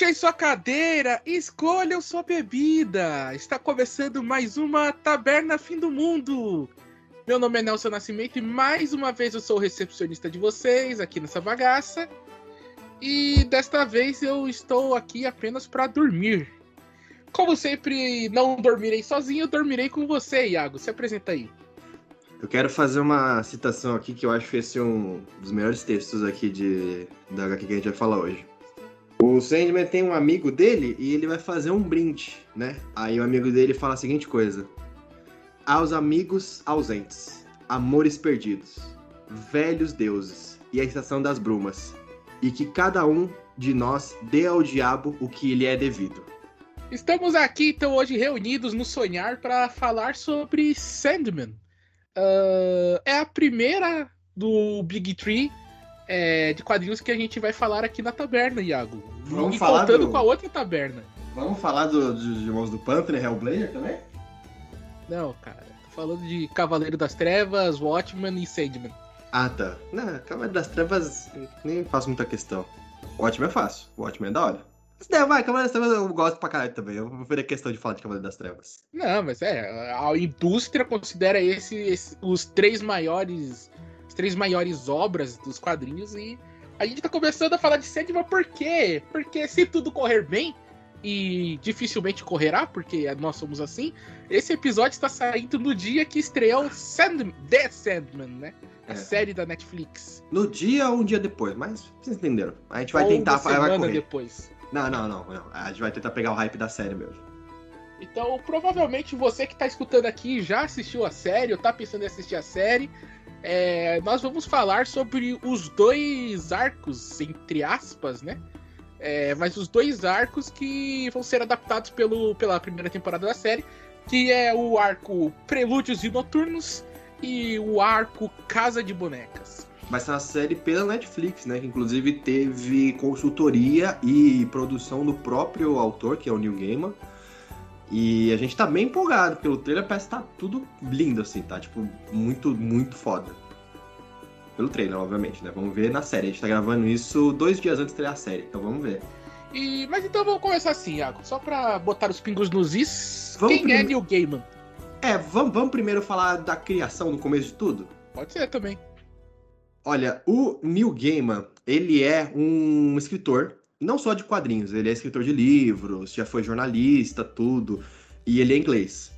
Puxem sua cadeira, escolham sua bebida. Está começando mais uma Taberna Fim do Mundo. Meu nome é Nelson Nascimento e mais uma vez eu sou o recepcionista de vocês aqui nessa bagaça. E desta vez eu estou aqui apenas para dormir. Como sempre, não dormirei sozinho, dormirei com você, Iago. Se apresenta aí. Eu quero fazer uma citação aqui que eu acho que esse é um dos melhores textos aqui de, da HQ que a gente vai falar hoje. O Sandman tem um amigo dele e ele vai fazer um brinde, né? Aí o amigo dele fala a seguinte coisa: Aos amigos ausentes, amores perdidos, velhos deuses e a estação das brumas, e que cada um de nós dê ao diabo o que lhe é devido. Estamos aqui então hoje reunidos no Sonhar para falar sobre Sandman. Uh, é a primeira do Big Tree é, de quadrinhos que a gente vai falar aqui na taberna, Iago. Vamos e falar contando do- com a outra taberna. Vamos falar do- dos irmãos do Panther e Hellblazer também? Não, cara. Tô falando de Cavaleiro das Trevas, Watchman e Sandman. Ah, tá. Não, Cavaleiro das Trevas nem faço muita questão. Ótimo é fácil, o Ótimo é da hora. Né, vai, Cavaleiro das Trevas eu gosto pra caralho também. Eu vou a questão de falar de Cavaleiro das Trevas. Não, mas é, a indústria considera esse, esse- os três maiores três maiores obras dos quadrinhos e a gente tá começando a falar de Sandman por quê? Porque se tudo correr bem e dificilmente correrá, porque nós somos assim, esse episódio está saindo no dia que estreou Sandman, The Sandman, né? A É. série da Netflix. No dia ou um dia depois, mas vocês entenderam. A gente vai Ou tentar, uma vai semana correr. depois. Não, não, não, não. A gente vai tentar pegar o hype da série mesmo. Então, provavelmente você que tá escutando aqui já assistiu a série ou tá pensando em assistir a série. É, nós vamos falar sobre os dois arcos, entre aspas, né? É, mas os dois arcos que vão ser adaptados pelo, pela primeira temporada da série, que é o arco Prelúdios e Noturnos e o arco Casa de Bonecas. Vai ser uma série pela Netflix, né? Que inclusive teve consultoria e produção do próprio autor, que é o Neil Gaiman. E a gente tá bem empolgado, porque o trailer parece que tá tudo lindo, assim, tá? Tipo, muito, muito foda. Pelo trailer, obviamente, né? Vamos ver na série. A gente tá gravando isso dois dias antes de estrear a série, então vamos ver. E, mas então vamos começar assim, Iago, só pra botar os pingos nos is. Vamos Quem é prime- Neil Gaiman? É, vamos, vamos primeiro falar da criação no começo de tudo? Pode ser também. Olha, o Neil Gaiman, ele é um escritor, não só de quadrinhos, ele é escritor de livros, já foi jornalista, tudo, e ele é inglês.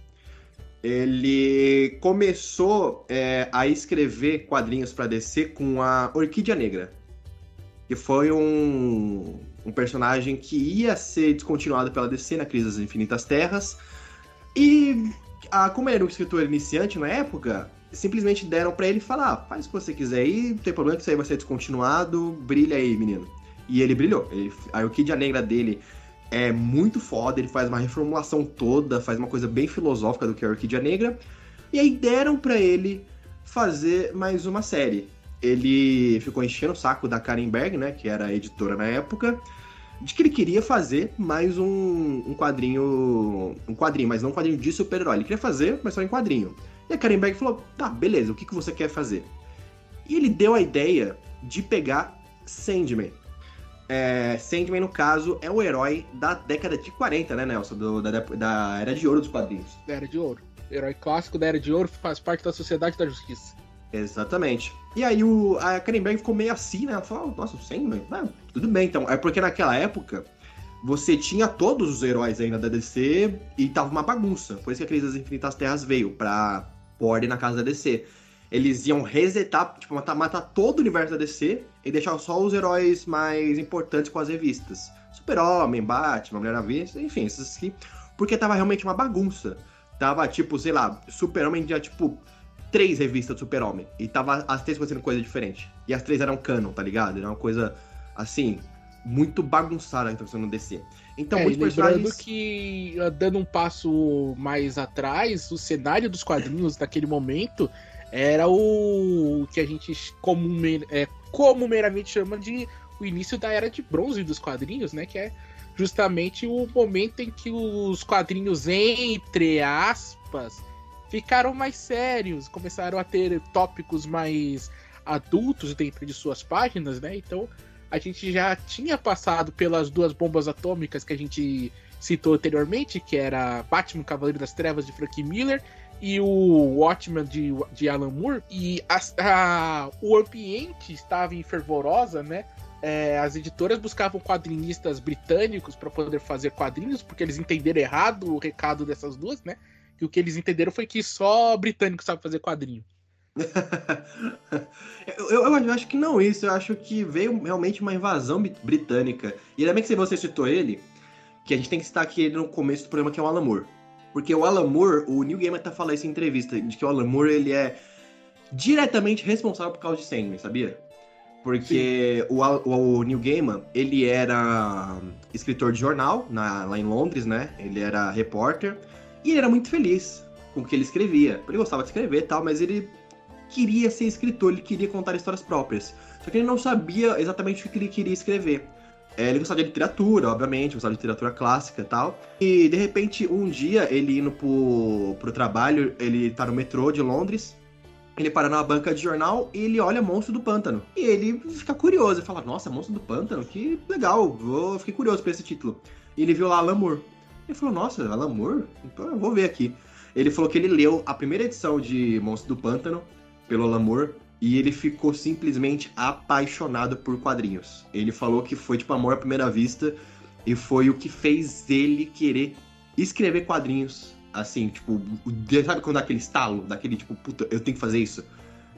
Ele começou é, a escrever quadrinhos para DC com a Orquídea Negra, que foi um, um personagem que ia ser descontinuado pela DC na Crise das Infinitas Terras, e ah, como ele era um escritor iniciante na época, simplesmente deram pra ele falar: ah, faz o que você quiser aí, não tem problema que isso aí vai ser descontinuado, brilha aí, menino. E ele brilhou. Ele, a Orquídea Negra dele é muito foda, ele faz uma reformulação toda, faz uma coisa bem filosófica do que é a Orquídea Negra. E aí deram pra ele fazer mais uma série. Ele ficou enchendo o saco da Karen Berg, né, que era a editora na época, de que ele queria fazer mais um, um quadrinho. Um quadrinho, mas não um quadrinho de super-herói. Ele queria fazer, mas só em quadrinho. E a Karen Berg falou: tá, beleza, o que, que você quer fazer? E ele deu a ideia de pegar Sandman. É, Sandman, no caso, é o herói da década de 40, né, Nelson? Do- da, da Era de Ouro dos quadrinhos. Da Era de Ouro. Herói clássico da Era de Ouro faz parte da Sociedade da Justiça. Exatamente. E aí o, a Karen Berg ficou meio assim, né? Ela falou, nossa, o Sandman? Ah, tudo bem, então. É porque naquela época você tinha todos os heróis ainda da DC e tava uma bagunça. Por isso que a Crise das Infinitas Terras veio pra pôr ordem na casa da DC. Eles iam resetar, tipo, matar, matar todo o universo da DC e deixar só os heróis mais importantes com as revistas. Super-Homem, Batman, Mulher Maravilha, enfim, esses aqui. Porque tava realmente uma bagunça. Tava, tipo, sei lá, Super-Homem tinha, tipo, três revistas do Super-Homem. E tava as três fazendo coisa diferente. E as três eram canon, tá ligado? Era uma coisa, assim, muito bagunçada que tá acontecendo no DC. Então, é, muitos lembrando personagens... que, ah, dando um passo mais atrás, o cenário dos quadrinhos naquele momento era o que a gente comume, é, chama de o início da Era de Bronze dos quadrinhos, né? Que é justamente o momento em que os quadrinhos, entre aspas, ficaram mais sérios, começaram a ter tópicos mais adultos dentro de suas páginas, né? Então a gente já tinha passado pelas duas bombas atômicas que a gente citou anteriormente, que era Batman Cavaleiro das Trevas de Frank Miller e o Watchmen de, de Alan Moore. E a, a, o ambiente estava em fervorosa, né? É, as editoras buscavam quadrinistas britânicos para poder fazer quadrinhos, porque eles entenderam errado o recado dessas duas, né? Que o que eles entenderam foi que só britânico sabe fazer quadrinho. eu, eu, eu, acho que não isso, eu acho que veio realmente uma invasão britânica. E ainda bem que você citou ele, que a gente tem que citar aqui ele no começo do programa, que é o Alan Moore. Porque o Alan Moore, o Neil Gaiman tá falando isso em entrevista, de que o Alan Moore, ele é diretamente responsável por causa de Sandman, sabia? Porque o, o, o, Neil Gaiman, ele era escritor de jornal na, lá em Londres, né? Ele era repórter. E ele era muito feliz com o que ele escrevia. Ele gostava de escrever e tal, mas ele queria ser escritor, ele queria contar histórias próprias. Só que ele não sabia exatamente o que ele queria escrever. É, ele gostava de literatura, obviamente, gostava de literatura clássica e tal. E de repente, um dia, ele indo pro, pro trabalho, ele tá no metrô de Londres, ele para numa banca de jornal e ele olha Monstro do Pântano. E ele fica curioso, ele fala, nossa, Monstro do Pântano, que legal, vou, fiquei curioso por esse título. E ele viu lá Alan Moore. Ele falou, nossa, Alan Moore? Então eu vou ver aqui. Ele falou que ele leu a primeira edição de Monstro do Pântano, pelo Alan Moore, e ele ficou simplesmente apaixonado por quadrinhos. Ele falou que foi tipo amor à primeira vista e foi o que fez ele querer escrever quadrinhos. Assim, tipo, sabe quando dá aquele estalo, daquele tipo, puta, eu tenho que fazer isso.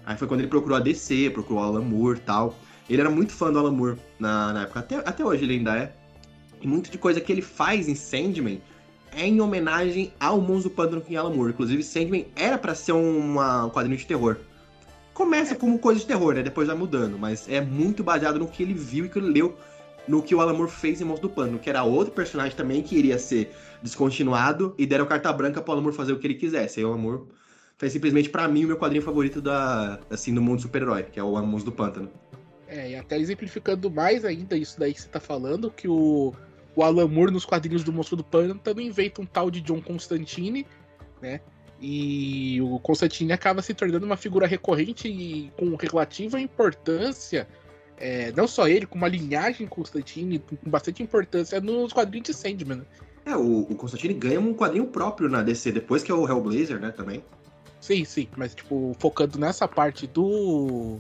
Aí foi quando ele procurou a DC, procurou o Alan Moore tal. Ele era muito fã do Alan Moore na, na época, até, até hoje ele ainda é. E muita de coisa que ele faz em Sandman é em homenagem ao do Pântano com Alan Moore. Inclusive, Sandman era para ser uma, um quadrinho de terror. Começa como coisa de terror, né? Depois vai mudando, mas é muito baseado no que ele viu e que ele leu no que o Alan Moore fez em Monstro do Pântano, que era outro personagem também que iria ser descontinuado e deram carta branca pro Alan Moore fazer o que ele quisesse. Aí o Alan Moore fez simplesmente para mim o meu quadrinho favorito da assim do mundo super-herói, que é o Monstro do Pântano. É, e até exemplificando mais ainda isso daí que você tá falando, que o, o Alan Moore nos quadrinhos do Monstro do Pântano inventa um tal de John Constantine, né? E o Constantine acaba se tornando uma figura recorrente e com relativa importância, é, não só ele, com uma linhagem Constantine com bastante importância nos quadrinhos de Sandman. Né? É, o, o Constantine ganha um quadrinho próprio na DC, depois que é o Hellblazer, né, também. Sim, sim, mas tipo, focando nessa parte do.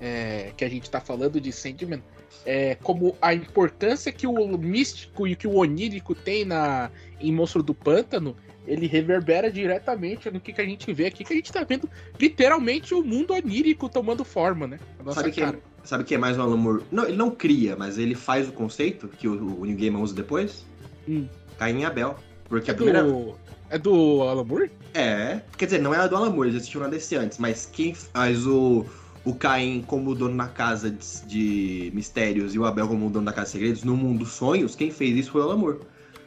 É, que a gente tá falando de Sandman, é, como a importância que o místico e que o onírico tem na, em Monstro do Pântano, ele reverbera diretamente no que, que a gente vê aqui, que a gente tá vendo literalmente o mundo onírico tomando forma, né? sabe, que é, sabe que é mais um Alan Moore? Não, ele não cria, mas ele faz o conceito que o, o New Game usa depois. Hum. Caim e Abel. Porque é a primeira. Do... É do Alan Moore? É. Quer dizer, não é do Alan Moore, eles assistiram na DC antes, mas quem faz o, o Caim como dono na casa de, de mistérios e o Abel como dono da casa de segredos no mundo sonhos, quem fez isso foi o Alan Moore.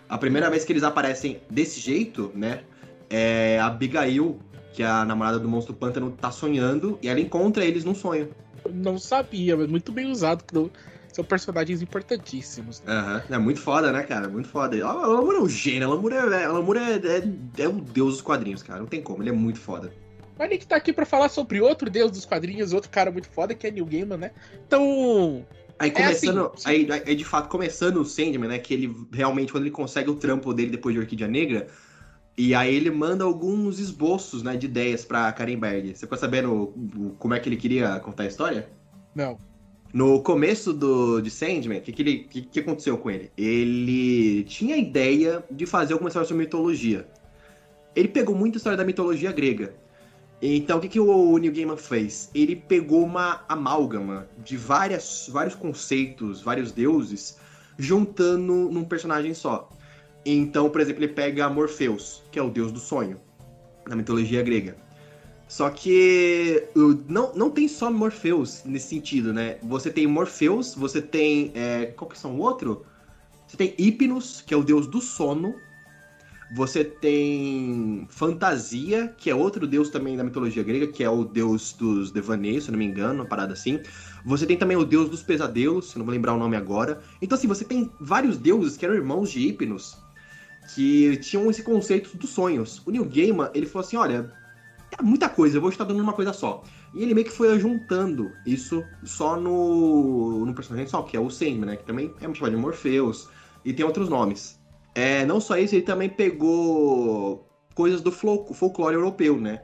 A primeira vez que eles aparecem desse jeito, né? É a Abigail, que é a namorada do monstro pântano, tá sonhando e ela encontra eles num sonho. Não sabia, mas muito bem usado. São personagens importantíssimos. Né? Uhum. É muito foda, né, cara? Muito foda. O Alamur é um gênio, o Alamur é, é, é, é, o deus dos quadrinhos, cara. Não tem como, ele é muito foda. Mas que tá aqui pra falar sobre outro deus dos quadrinhos, outro cara muito foda, que é Neil Gaiman, né? Então, Aí começando, é assim, aí, aí, de fato começando o Sandman, né, que ele realmente quando ele consegue o trampo dele depois de Orquídea Negra, e aí ele manda alguns esboços, né, de ideias para Karen Berg. Você ficou sabendo como é que ele queria contar a história? Não. No começo do de Sandman, o que, que, ele, que, que aconteceu com ele? Ele tinha a ideia de fazer alguma história sobre mitologia. Ele pegou muita história da mitologia grega. Então, o que, que o Neil Gaiman fez? Ele pegou uma amálgama de várias, vários conceitos, vários deuses, juntando num personagem só. Então, por exemplo, ele pega Morpheus, que é o deus do sonho, na mitologia grega. Só que não, não tem só Morpheus nesse sentido, né? Você tem Morpheus, você tem. É, qual que são o outro? Você tem Hipnos, que é o deus do sono, você tem Fantasia, que é outro deus também da mitologia grega, que é o deus dos devaneios, se não me engano, uma parada assim. Você tem também o deus dos pesadelos, não vou lembrar o nome agora. Então, assim, você tem vários deuses que eram irmãos de Hipnos, que tinham esse conceito dos sonhos. O Neil Gaiman, ele falou assim, olha, é muita coisa, eu vou estar dando uma coisa só. E ele meio que foi juntando isso só no, no personagem só, que é o Sandman, né? Que também é chamado de Morpheus, e tem outros nomes. É, não só isso, ele também pegou coisas do folclore europeu, né?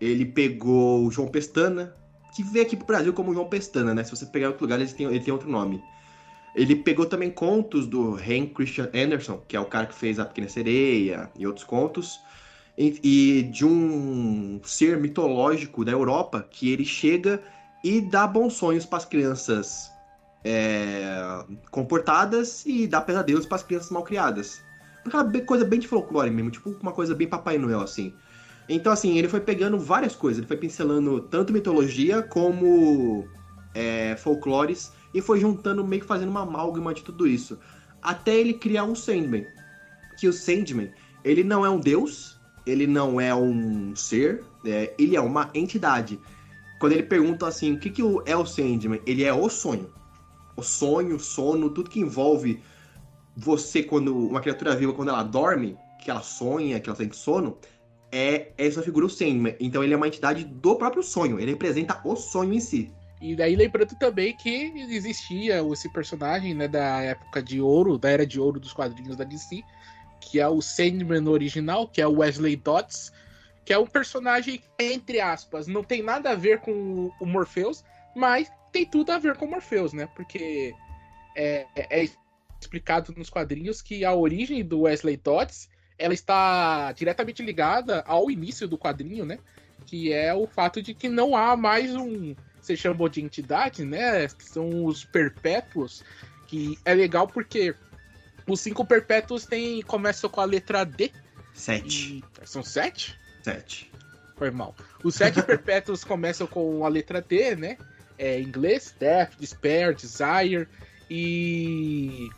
Ele pegou o João Pestana, que veio aqui pro Brasil como João Pestana, né? Se você pegar em outro lugar, ele tem, ele tem outro nome. Ele pegou também contos do Henry Christian Andersen, que é o cara que fez A Pequena Sereia e outros contos, e, e de um ser mitológico da Europa que ele chega e dá bons sonhos para as crianças é, comportadas e dá pesadelos para as crianças mal criadas. Aquela coisa bem de folclore mesmo, tipo uma coisa bem Papai Noel, assim. Então, assim, ele foi pegando várias coisas, ele foi pincelando tanto mitologia como é, folclores e foi juntando, meio que fazendo uma amálgama de tudo isso. Até ele criar um Sandman. Que o Sandman, ele não é um deus, ele não é um ser, é, ele é uma entidade. Quando ele pergunta assim, o que, que é o Sandman? Ele é o sonho. O sonho, o sono, tudo que envolve você quando uma criatura viva, quando ela dorme, que ela sonha, que ela tem sono, é essa figura o Sandman. Então ele é uma entidade do próprio sonho, ele representa o sonho em si. E daí lembrando também que existia esse personagem, né, da época de ouro, da era de ouro dos quadrinhos da DC, que é o Sandman original, que é o Wesley Dodds, que é um personagem, entre aspas, não tem nada a ver com o Morpheus, mas tem tudo a ver com o Morpheus, né? Porque é, é explicado nos quadrinhos que a origem do Wesley Dodds ela está diretamente ligada ao início do quadrinho, né? Que é o fato de que não há mais um você chamou de entidade, né? Que são os perpétuos, que é legal porque os cinco perpétuos tem, começam com a letra D. Sete. São sete? Sete. Foi mal. Os sete perpétuos começam com a letra D, né? É, em inglês, Death, Despair, Desire. E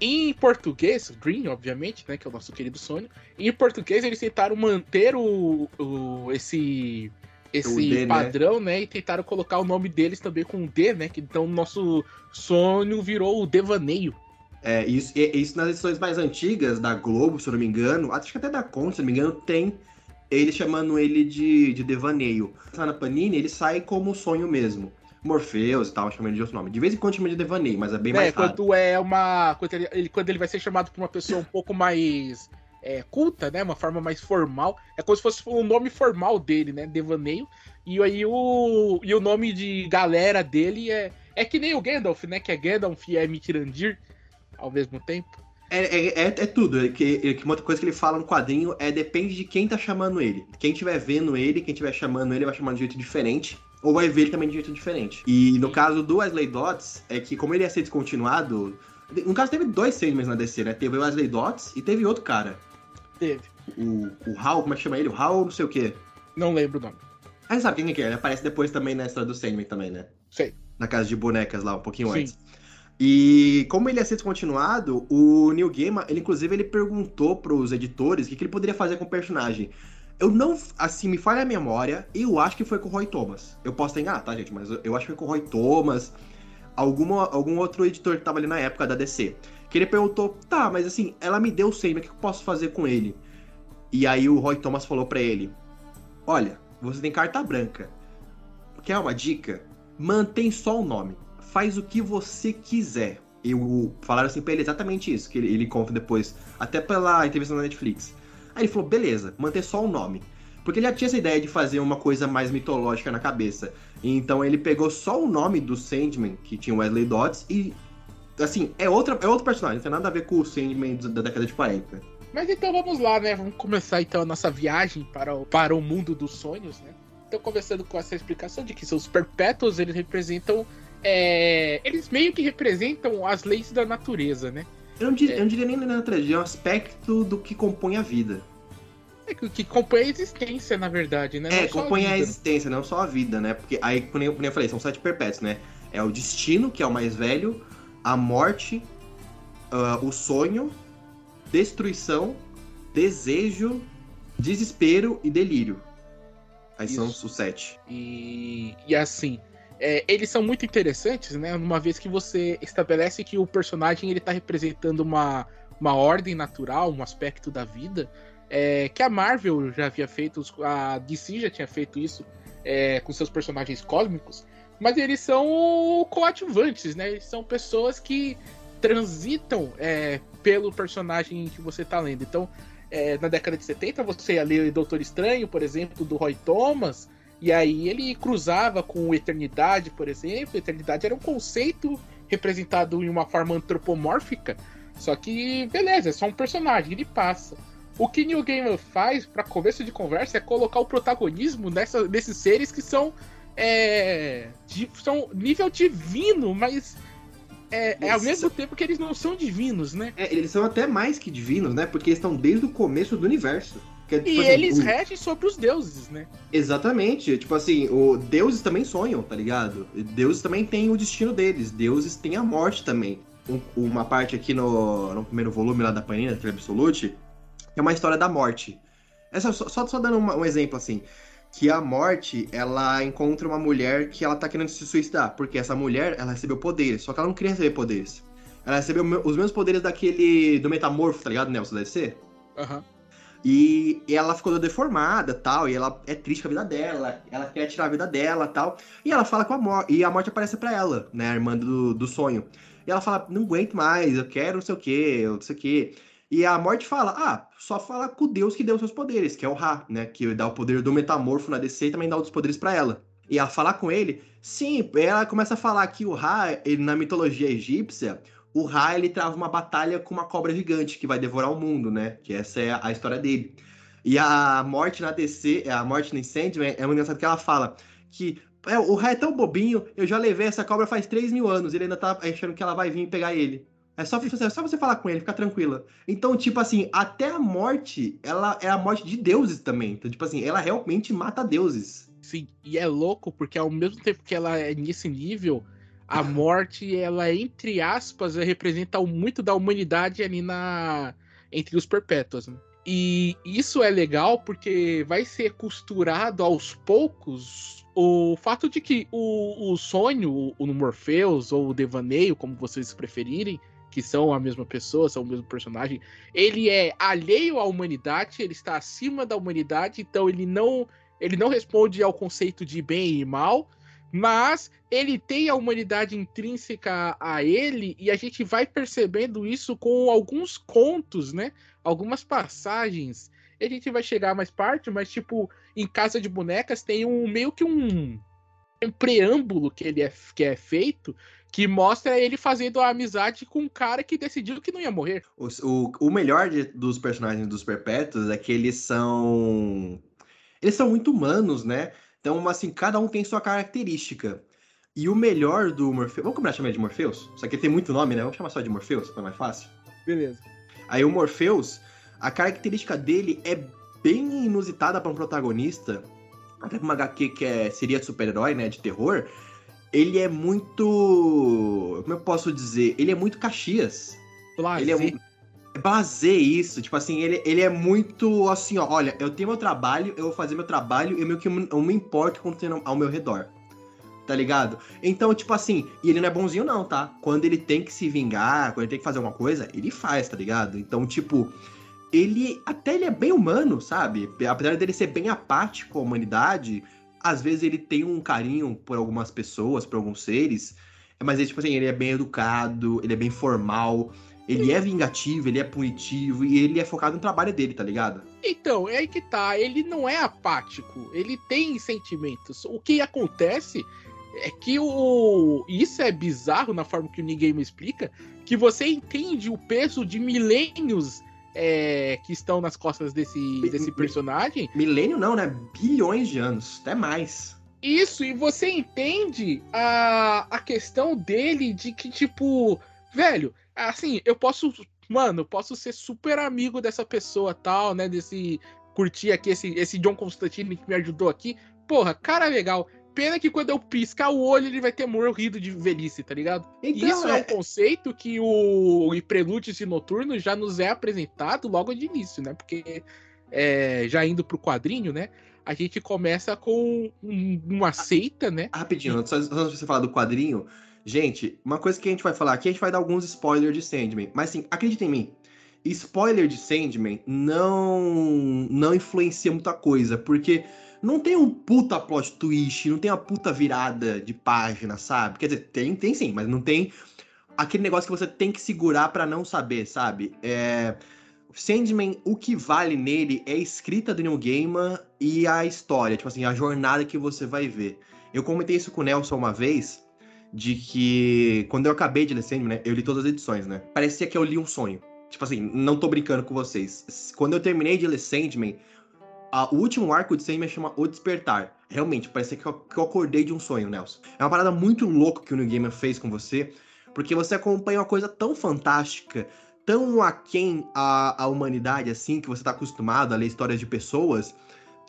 em português, Green, obviamente, né? Que é o nosso querido sonho. Em português, eles tentaram manter o, o esse esse D, né? padrão, né? né? E tentaram colocar o nome deles também com D, né? Que então o nosso sonho virou o devaneio. É, isso, isso nas edições mais antigas da Globo, se eu não me engano, acho que até da Conta, se eu não me engano, tem ele chamando ele de, de devaneio. Na Panini, ele sai como sonho mesmo. Morpheus e tal, chamando ele de outro nome. De vez em quando chama de devaneio, mas é bem é, mais raro. Quando é uma. Quando ele, quando ele vai ser chamado por uma pessoa um pouco mais é, culta, né? Uma forma mais formal. É como se fosse o nome formal dele, né? Devaneio. E aí o, e o nome de galera dele é, é que nem o Gandalf, né? Que é Gandalf e é Mitirandir ao mesmo tempo. É, é, é, é tudo. É que, é que uma outra coisa que ele fala no quadrinho é depende de quem tá chamando ele. Quem estiver vendo ele, quem estiver chamando ele, vai chamar de jeito diferente. Ou vai ver ele também de jeito diferente. E no caso do Wesley Dodds, é que como ele ia ser descontinuado. No caso, teve dois Sandmans na DC, né? Teve o Wesley Dodds e teve outro cara. Teve. O, o Hal, como é que chama ele? O Hal, não sei o quê. Não lembro o nome. Ah, sabe quem é que é? Ele aparece depois também na história do Sandman também, né? Sei. Na casa de bonecas lá, um pouquinho Sim. antes. E como ele ia ser descontinuado, o Neil Gaiman, ele inclusive ele perguntou pros editores o que, que ele poderia fazer com o personagem. Eu não, assim, me falha a memória, eu acho que foi com o Roy Thomas. Eu posso enganado, tá, gente? Mas eu, eu acho que foi com o Roy Thomas, alguma, algum outro editor que tava ali na época da DC. Que ele perguntou, tá, mas assim, ela me deu o Sandman, o que eu posso fazer com ele? E aí o Roy Thomas falou para ele, olha, você tem carta branca. Quer uma dica? Mantém só o nome. Faz o que você quiser. Eu falaram assim pra ele exatamente isso, que ele, ele conta depois, até pela entrevista na Netflix. Aí ele falou, beleza, manter só o nome. Porque ele já tinha essa ideia de fazer uma coisa mais mitológica na cabeça. Então ele pegou só o nome do Sandman, que tinha Wesley Dodds, e assim, é, outra, é outro personagem, não tem nada a ver com o Sandman da década de 40. Mas então vamos lá, né? Vamos começar então a nossa viagem para o, para o mundo dos sonhos, né? Então, começando com essa explicação de que seus perpétuos, eles representam. É, eles meio que representam as leis da natureza, né? Eu não diria, é. eu não diria nem da natureza, é um aspecto do que compõe a vida. É que, que compõe a existência, na verdade, né? É, não compõe a, a, existência, não só a vida, né? Porque aí, como eu, como eu falei, são sete perpétuos, né? É o destino, que é o mais velho, a morte, uh, o sonho, destruição, desejo, desespero e delírio. Aí Isso. são os sete. E, e assim, é, eles são muito interessantes, né? Uma vez que você estabelece que o personagem ele tá representando uma, uma ordem natural, um aspecto da vida, é, que a Marvel já havia feito, a DC já tinha feito isso é, com seus personagens cósmicos, mas eles são coadjuvantes, né? Eles são pessoas que transitam é, pelo personagem que você tá lendo. Então, é, na década de 70, você ia ler Doutor Estranho, por exemplo, do Roy Thomas, e aí ele cruzava com Eternidade, por exemplo. Eternidade era um conceito representado em uma forma antropomórfica, só que, beleza, é só um personagem, ele passa. O que New Gamer faz, para começo de conversa, é colocar o protagonismo nessa, nesses seres que são, é, de, são nível divino, mas é, é, ao mesmo tempo que eles não são divinos, né? É, eles são até mais que divinos, né? Porque eles estão desde o começo do universo. É, tipo, e assim, eles o... regem sobre os deuses, né? Exatamente. Tipo assim, o deuses também sonham, tá ligado? Deuses também têm o destino deles. Deuses têm a morte também. Um, uma parte aqui no, no primeiro volume lá da Panina, Absolute, é uma história da morte. Essa, só, só dando uma, um exemplo assim. Que a morte, ela encontra uma mulher que ela tá querendo se suicidar. Porque essa mulher, ela recebeu poderes. Só que ela não queria receber poderes. Ela recebeu os mesmos poderes daquele. do metamorfo, tá ligado, Nelson? Deve ser? Aham. Uhum. E ela ficou deformada tal, e ela é triste com a vida dela, ela quer tirar a vida dela tal. E ela fala com a morte, e a morte aparece para ela, né, a irmã do, do sonho. E ela fala, não aguento mais, eu quero não sei o que, não sei o que. E a morte fala: Ah, só fala com Deus que deu seus poderes, que é o Ra, né? Que dá o poder do metamorfo na DC e também dá outros poderes para ela. E ela falar com ele, sim, ela começa a falar que o Ra, ele, na mitologia egípcia, o Ra ele trava uma batalha com uma cobra gigante que vai devorar o mundo, né? Que essa é a história dele. E a morte na DC, a morte no Sandman, é muito engraçado que ela fala que é, o Ra é tão bobinho, eu já levei essa cobra faz 3 mil anos, ele ainda tá achando que ela vai vir pegar ele. É só, é só você falar com ele, ficar tranquila. Então, tipo assim, até a morte, ela é a morte de deuses também. Então, tipo assim, ela realmente mata deuses. Sim, e é louco, porque ao mesmo tempo que ela é nesse nível, a morte, ela, entre aspas, representa muito da humanidade ali na. entre os perpétuos. Né? E isso é legal porque vai ser costurado aos poucos o fato de que o, o sonho, o Morpheus ou o devaneio, como vocês preferirem, que são a mesma pessoa, são o mesmo personagem, ele é alheio à humanidade, ele está acima da humanidade, então ele não ele não responde ao conceito de bem e mal, mas ele tem a humanidade intrínseca a ele e a gente vai percebendo isso com alguns contos, né? Algumas passagens. E a gente vai chegar mais parte, mas tipo, em Casa de Bonecas tem um meio que um, um preâmbulo que ele é, que é feito que mostra ele fazendo a amizade com um cara que decidiu que não ia morrer. O, o, o melhor de, dos personagens dos Perpétuos é que eles são. Eles são muito humanos, né? Então, assim, cada um tem sua característica. E o melhor do Morpheus. Vamos começar a chamar de Morpheus? Só que tem muito nome, né? Vamos chamar só de Morpheus, pra mais fácil. Beleza. Aí o Morpheus, a característica dele é bem inusitada para um protagonista. Até pra uma HQ que é, seria de super-herói, né? De terror ele é muito. Como eu posso dizer? Ele é muito Caxias. Blasé. Ele é muito. Blasé isso, tipo assim, ele, ele é muito assim, ó, olha, eu tenho meu trabalho, eu vou fazer meu trabalho e meio que eu, eu me importo com o que tem ao meu redor. Tá ligado? Então, tipo assim, e ele não é bonzinho não, tá? Quando ele tem que se vingar, quando ele tem que fazer alguma coisa, ele faz, tá ligado? Então, tipo, ele até ele é bem humano, sabe? Apesar dele ser bem apático com a humanidade, às vezes ele tem um carinho por algumas pessoas, por alguns seres, mas ele, tipo assim, ele é bem educado, ele é bem formal, ele é vingativo, ele é punitivo e ele é focado no trabalho dele, tá ligado? Então, é aí que tá, ele não é apático, ele tem sentimentos. O que acontece é que o. Isso é bizarro na forma que o ninguém me explica, que você entende o peso de milênios é, que estão nas costas desse, desse personagem. Milênio não, né? Bilhões de anos, até mais. Isso, e você entende a, a questão dele de que, tipo, velho, assim, eu posso, mano, eu posso ser super amigo dessa pessoa tal, né? Desse. Curtir aqui esse, esse John Constantine que me ajudou aqui. Porra, cara legal. Pena que quando eu piscar o olho, ele vai ter morrido de velhice, tá ligado? Então, Isso é... é um conceito que o Prelúdios e Noturno já nos é apresentado logo de início, né? Porque é, já indo pro quadrinho, né? A gente começa com um, uma seita, né? Rapidinho, só antes de você falar do quadrinho, gente, uma coisa que a gente vai falar aqui, a gente vai dar alguns spoilers de Sandman. Mas sim, acredita em mim, spoiler de Sandman não, não influencia muita coisa, porque não tem um puta plot twist, não tem uma puta virada de página, sabe? Quer dizer, tem, tem sim, mas não tem aquele negócio que você tem que segurar para não saber, sabe? É... Sandman, o que vale nele é a escrita do Neil Gaiman e a história, tipo assim, a jornada que você vai ver. Eu comentei isso com o Nelson uma vez, de que quando eu acabei de ler Sandman, né, eu li todas as edições, né? Parecia que eu li um sonho. Tipo assim, não tô brincando com vocês. Quando eu terminei de ler Sandman, a, o último arco de Sandman chama O Despertar. Realmente, parecia que eu, que eu acordei de um sonho, Nelson. É uma parada muito louca que o New Gaiman fez com você, porque você acompanha uma coisa tão fantástica, tão aquém a, a humanidade, assim, que você tá acostumado a ler histórias de pessoas,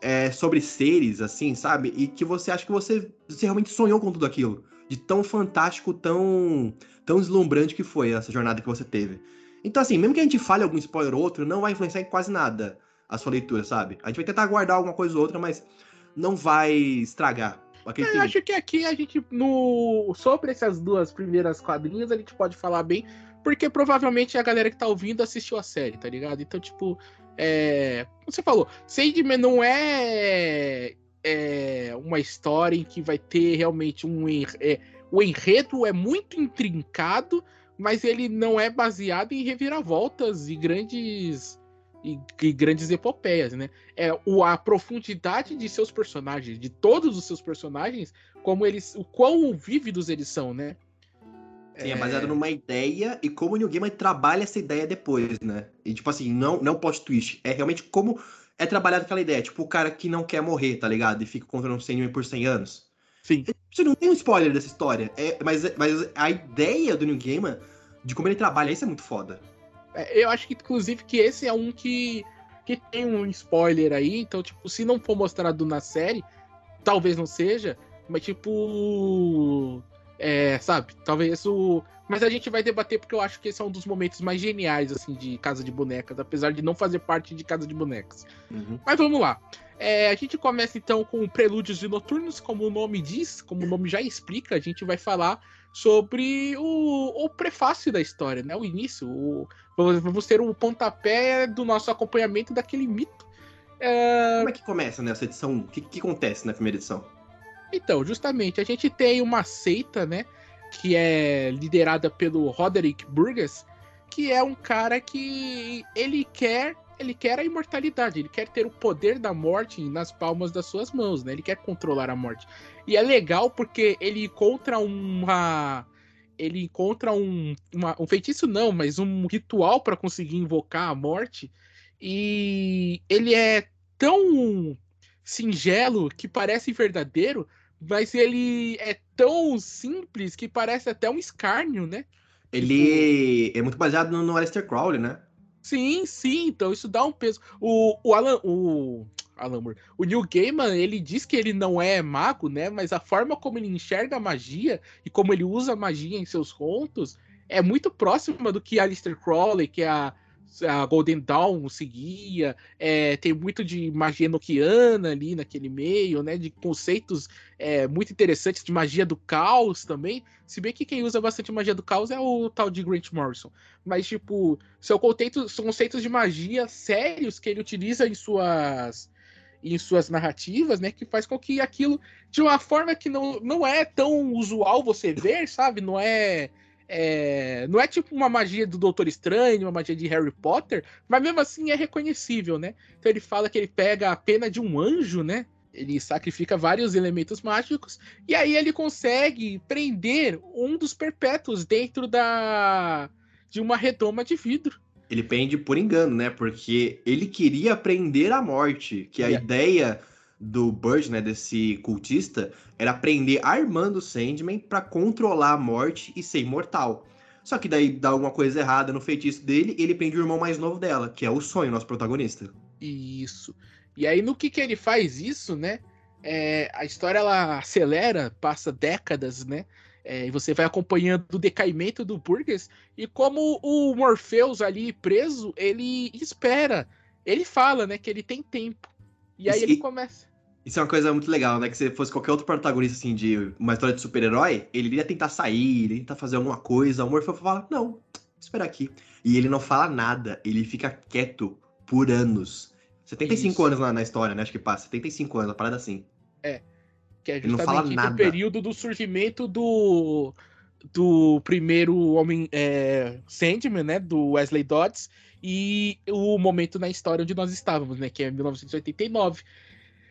é, sobre seres, assim, sabe? E que você acha que você, você realmente sonhou com tudo aquilo. De tão fantástico, tão, tão deslumbrante que foi essa jornada que você teve. Então, assim, mesmo que a gente fale algum spoiler ou outro, não vai influenciar em quase nada a sua leitura, sabe? A gente vai tentar guardar alguma coisa ou outra, mas não vai estragar. Eu acho que aqui a gente, no sobre essas duas primeiras quadrinhas, a gente pode falar bem, porque provavelmente a galera que tá ouvindo assistiu a série, tá ligado? Então, tipo, é... Como você falou, Sandman não é, é uma história em que vai ter realmente um... É, o enredo é muito intrincado, mas ele não é baseado em reviravoltas e grandes e, e, grandes epopeias, né? É o, a profundidade de seus personagens, de todos os seus personagens, como eles, o quão vívidos eles são, né? Sim, é baseado numa ideia e como o New Gamer trabalha essa ideia depois, né? E tipo assim, não, não post twist, é realmente como é trabalhada aquela ideia, tipo o cara que não quer morrer, tá ligado? E fica controlando 100 mil por 100 anos. Sim. Você não tem um spoiler dessa história, é, mas, mas a ideia do New Gamer, de como ele trabalha, isso é muito foda. É, eu acho que, inclusive, que esse é um que, que tem um spoiler aí. Então, tipo, se não for mostrado na série, talvez não seja. Mas, tipo. É, sabe? Talvez o. Mas a gente vai debater porque eu acho que esse é um dos momentos mais geniais, assim, de Casa de Bonecas, apesar de não fazer parte de Casa de Bonecas. Uhum. Mas vamos lá. É, a gente começa então com Prelúdios e Noturnos, como o nome diz, como o nome já explica, a gente vai falar sobre o, o prefácio da história, né? O início. O, vamos ter o pontapé do nosso acompanhamento daquele mito. É... Como é que começa nessa edição? O que, que acontece na primeira edição? Então, justamente, a gente tem uma seita, né? Que é liderada pelo Roderick Burgess, que é um cara que ele quer ele quer a imortalidade, ele quer ter o poder da morte nas palmas das suas mãos, né? Ele quer controlar a morte. E é legal porque ele encontra uma ele encontra um, uma, um feitiço não, mas um ritual para conseguir invocar a morte e ele é tão singelo que parece verdadeiro, mas ele é tão simples que parece até um escárnio, né? Ele tipo... é muito baseado no, no Aleister Crowley, né? Sim, sim, então isso dá um peso. O, o Alan, o Alan Moore, o Neil Gaiman, ele diz que ele não é mago, né? Mas a forma como ele enxerga a magia e como ele usa a magia em seus contos é muito próxima do que Aleister Crowley, que é a a Golden Dawn seguia, é, tem muito de magia noquiana ali naquele meio, né? De conceitos é, muito interessantes de magia do caos também. Se bem que quem usa bastante magia do caos é o tal de Grant Morrison. Mas, tipo, são conceitos, são conceitos de magia sérios que ele utiliza em suas em suas narrativas, né, que faz com que aquilo de uma forma que não, não é tão usual você ver, sabe? Não é é, não é tipo uma magia do Doutor Estranho, uma magia de Harry Potter, mas mesmo assim é reconhecível, né? Então ele fala que ele pega a pena de um anjo, né? Ele sacrifica vários elementos mágicos e aí ele consegue prender um dos perpétuos dentro da de uma redoma de vidro. Ele prende por engano, né? Porque ele queria prender a morte, que a yeah. ideia do Bird, né, desse cultista, era prender Armando Sandman para controlar a morte e ser imortal. Só que daí dá alguma coisa errada no feitiço dele e ele prende o irmão mais novo dela, que é o sonho, nosso protagonista. Isso. E aí no que que ele faz isso, né? É, a história ela acelera, passa décadas, né? É, e você vai acompanhando o decaimento do Burgess e como o Morpheus ali preso, ele espera. Ele fala, né, que ele tem tempo. E aí ele começa. Isso é uma coisa muito legal, né? Que se fosse qualquer outro protagonista, assim, de uma história de super-herói, ele iria tentar sair, ele ia tentar fazer alguma coisa. O Morpheus fala, não, espera aqui. E ele não fala nada, ele fica quieto por anos. 75 Isso. anos na, na história, né? Acho que passa. 75 anos, uma parada assim. Que é Ele não fala justamente nada. o período do surgimento do, do primeiro Homem é, Sandman, né? Do Wesley Dodds. E o momento na história onde nós estávamos, né? Que é 1989.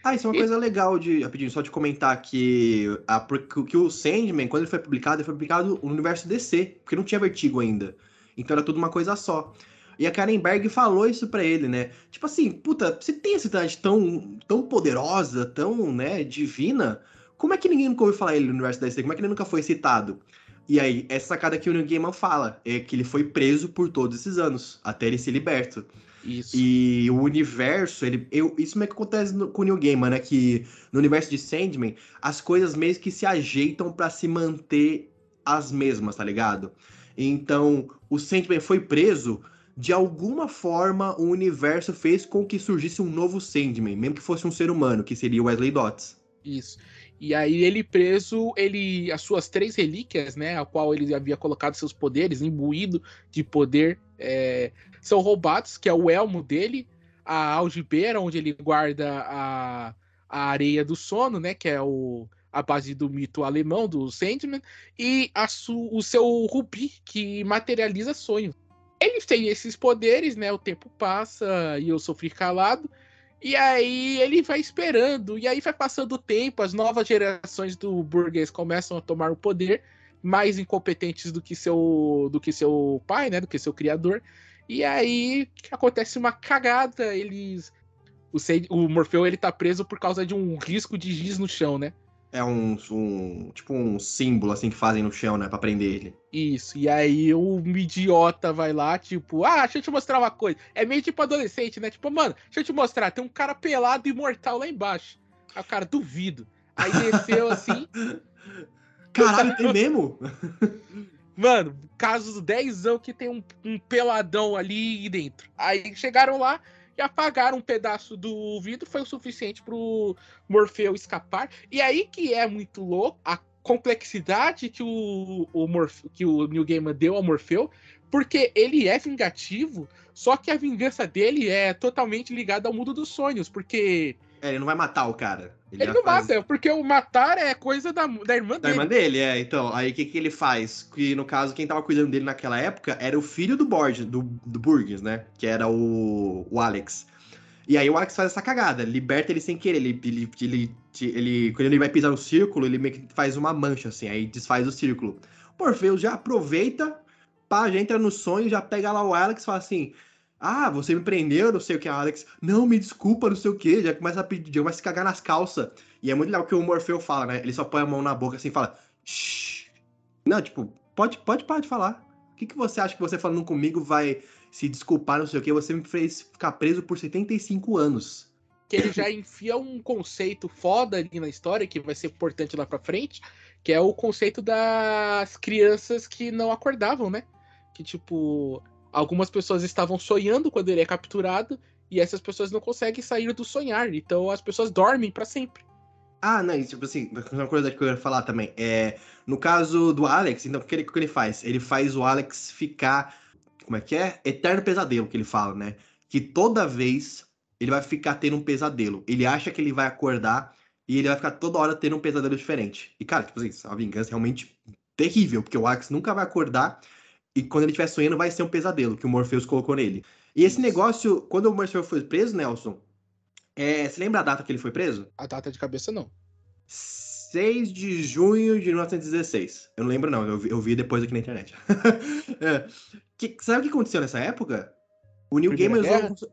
Ah, isso é uma E- coisa legal de, rapidinho, só de comentar que, a, que o Sandman, quando ele foi publicado, ele foi publicado no universo DC, porque não tinha vertigo ainda. Então era tudo uma coisa só. E a Karen Berg falou isso pra ele, né? Tipo assim, puta, você tem essa cidade tão, tão poderosa, tão, né, divina, como é que ninguém nunca ouviu falar ele no universo DC? Como é que ele nunca foi citado? E aí, essa sacada que o Neil Gaiman fala, é que ele foi preso por todos esses anos, até ele ser liberto. Isso. E o universo, ele, eu, isso meio que acontece no- com o Neil Gaiman, né? Que no universo de Sandman, as coisas meio que se ajeitam pra se manter as mesmas, tá ligado? Então, o Sandman foi preso, de alguma forma o universo fez com que surgisse um novo Sandman, mesmo que fosse um ser humano, que seria o Wesley Dodds. Isso. E aí ele preso, ele as suas três relíquias, né, a qual ele havia colocado seus poderes, imbuído de poder, é, são roubados, que é o elmo dele, a algibeira onde ele guarda a, a areia do sono, né, que é o a base do mito alemão do Sandman, e a su- o seu rubi que materializa sonho. Ele tem esses poderes, né? O tempo passa e eu sofri calado. E aí ele vai esperando, e aí vai passando o tempo, as novas gerações do burguês começam a tomar o poder, mais incompetentes do que seu do que seu pai, né, do que seu criador. E aí acontece uma cagada, eles o, Sand- o Morfeu ele tá preso por causa de um risco de giz no chão, né? É um, um tipo um símbolo assim que fazem no chão, né, Pra prender ele. Isso, e aí o idiota vai lá, tipo, ah, deixa eu te mostrar uma coisa. É meio tipo adolescente, né? Tipo, mano, deixa eu te mostrar, tem um cara pelado e mortal lá embaixo. Aí o cara, duvido. Aí desceu assim, Caralho, tem mesmo? mano, casos 10 anos que tem um, um peladão ali dentro. Aí chegaram lá e apagaram um pedaço do vidro, foi o suficiente pro Morfeu escapar. E aí que é muito louco a complexidade que o, o, que o New Gaiman deu ao Morfeu, porque ele é vingativo, só que a vingança dele é totalmente ligada ao mundo dos sonhos, porque É, ele não vai matar o cara. ele vai não fazer- mata, porque o matar é coisa da, da irmã Da dele. irmã dele, é. Então, aí o que, que ele faz? Que no caso, quem tava cuidando dele naquela época era o filho do Borges, do, do Burgess, né? Que era o, o Alex. E aí o Alex faz essa cagada, liberta ele sem querer. Ele, ele, ele, ele- quando ele vai pisar no círculo, ele meio que faz uma mancha, assim, aí desfaz o círculo. O Morpheus já aproveita, pá, já entra no sonho, já pega lá o Alex e fala assim. Ah, você me prendeu, não sei o que, Alex. Não, me desculpa, não sei o que. Já começa a pedir, já começa a se cagar nas calças. E é muito legal que o Morfeu fala, né? Ele só põe a mão na boca assim e fala. Shh. Não, tipo, pode, pode parar de falar. O que, que você acha que você falando comigo vai se desculpar, não sei o que? Você me fez ficar preso por 75 anos. que ele já enfia um conceito foda ali na história, que vai ser importante lá pra frente, que é o conceito das crianças que não acordavam, né? Que, tipo, algumas pessoas estavam sonhando quando ele é capturado, e essas pessoas não conseguem sair do sonhar, então as pessoas dormem pra sempre. Ah, não, e, tipo assim, uma coisa que eu ia falar também. É, no caso do Alex, então, o que ele, que ele faz? Ele faz o Alex ficar. Como é que é? Eterno pesadelo que ele fala, né? Que toda vez ele vai ficar tendo um pesadelo. Ele acha que ele vai acordar e ele vai ficar toda hora tendo um pesadelo diferente. E, cara, tipo assim, a vingança é realmente terrível, porque o Alex nunca vai acordar e quando ele estiver sonhando vai ser um pesadelo que o Morpheus colocou nele. E esse Isso. negócio, quando o Morpheus foi preso, Nelson, é, você lembra a data que ele foi preso? A data de cabeça não. 6 de junho de 1916. Eu não lembro, não. Eu vi, eu vi depois aqui na internet. É. Que- sabe o que aconteceu nessa época? O New Primeira Gamer usou.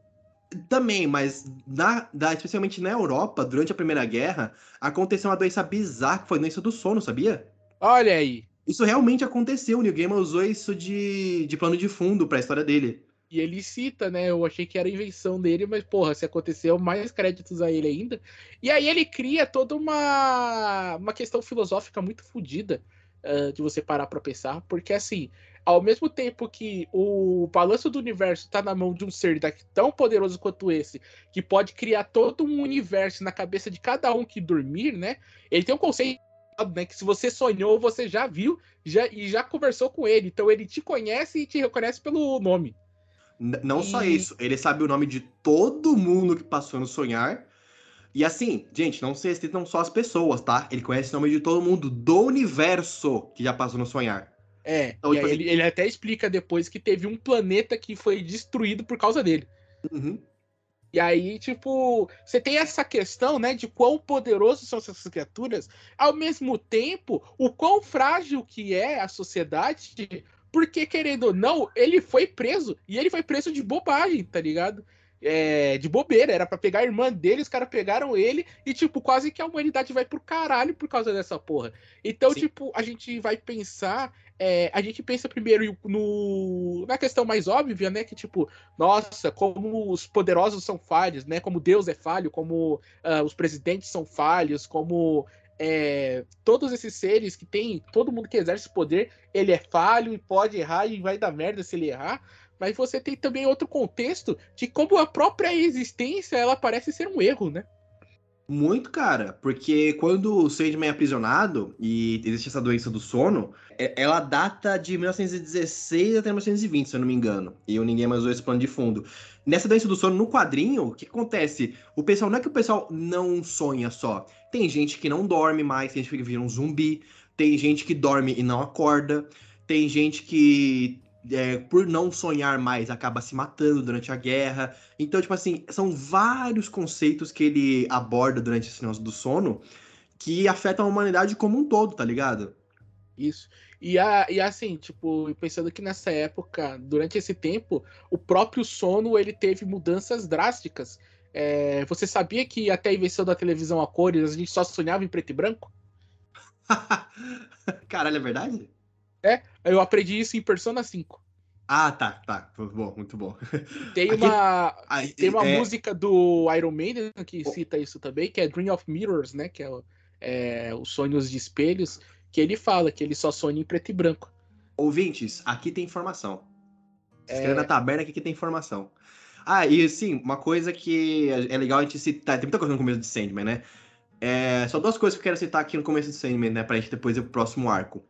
Também, mas na, da- especialmente na Europa, durante a Primeira Guerra, aconteceu uma doença bizarra, que foi a doença do sono, sabia? Olha aí. Isso realmente aconteceu. O New Gamer usou isso de, de plano de fundo pra história dele. E ele cita, né? Eu achei que era invenção dele, mas, porra, se aconteceu, mais créditos a ele ainda. E aí ele cria toda uma, uma questão filosófica muito fodida ah, de você parar pra pensar, porque assim, ao mesmo tempo que o balanço do universo tá na mão de um ser tão poderoso quanto esse, que pode criar todo um universo na cabeça de cada um que dormir, né? Ele tem um conceito. Né, que se você sonhou, você já viu já, e já conversou com ele. Então ele te conhece e te reconhece pelo nome. não e... só isso, ele sabe o nome de todo mundo que passou no sonhar. E assim, gente, não se restritam só as pessoas, tá? Ele conhece o nome de todo mundo do universo que já passou no sonhar. É, então, tipo assim... ele, ele, até explica depois que teve um planeta que foi destruído por causa dele. Uhum. E aí, tipo, você tem essa questão, né, de quão poderosos são essas criaturas, ao mesmo tempo, o quão frágil que é a sociedade, porque, querendo ou não, ele foi preso, e ele foi preso de bobagem, tá ligado? É, de bobeira, era para pegar a irmã dele, os caras pegaram ele, e, tipo, quase que a humanidade vai pro caralho por causa dessa porra. Então, Sim. tipo, a gente vai pensar é, a gente pensa primeiro no, na questão mais óbvia, né? Que tipo, nossa, como os poderosos são falhos, né? Como Deus é falho, como uh, os presidentes são falhos, como é, todos esses seres que tem, todo mundo que exerce poder, ele é falho e pode errar e vai dar merda se ele errar. Mas você tem também outro contexto de como a própria existência ela parece ser um erro, né? Muito, cara, porque quando o Sandman é aprisionado e existe essa doença do sono, é, ela data de 1916 até 1920, se eu não me engano. E o Ninguém Mais usou esse plano de fundo. Nessa doença do sono, no quadrinho, o que acontece? O pessoal, não é que o pessoal não sonha só. Tem gente que não dorme mais, tem gente que vira um zumbi, tem gente que dorme e não acorda, tem gente que é, por não sonhar mais, acaba se matando durante a guerra. Então, tipo assim, são vários conceitos que ele aborda durante esse negócio do sono que afetam a humanidade como um todo, tá ligado? Isso. E, a, e assim, tipo, pensando que nessa época, durante esse tempo, o próprio sono ele teve mudanças drásticas. É, você sabia que até a invenção da televisão a cores a gente só sonhava em preto e branco? Caralho, é verdade? É, eu aprendi isso em Persona 5. Ah, tá, tá. Bom, muito bom. Tem uma, tem uma é... música do Iron Maiden que cita isso também, que é Dream of Mirrors, né? Que é, é os sonhos de espelhos, que ele fala que ele só sonha em preto e branco. Ouvintes, aqui tem informação. Se inscreve é... na taberna que aqui tem informação. Ah, e sim, uma coisa que é legal a gente citar. Tem muita coisa no começo de Sandman, né? É, só duas coisas que eu quero citar aqui no começo de Sandman, né? Pra gente depois ir pro próximo arco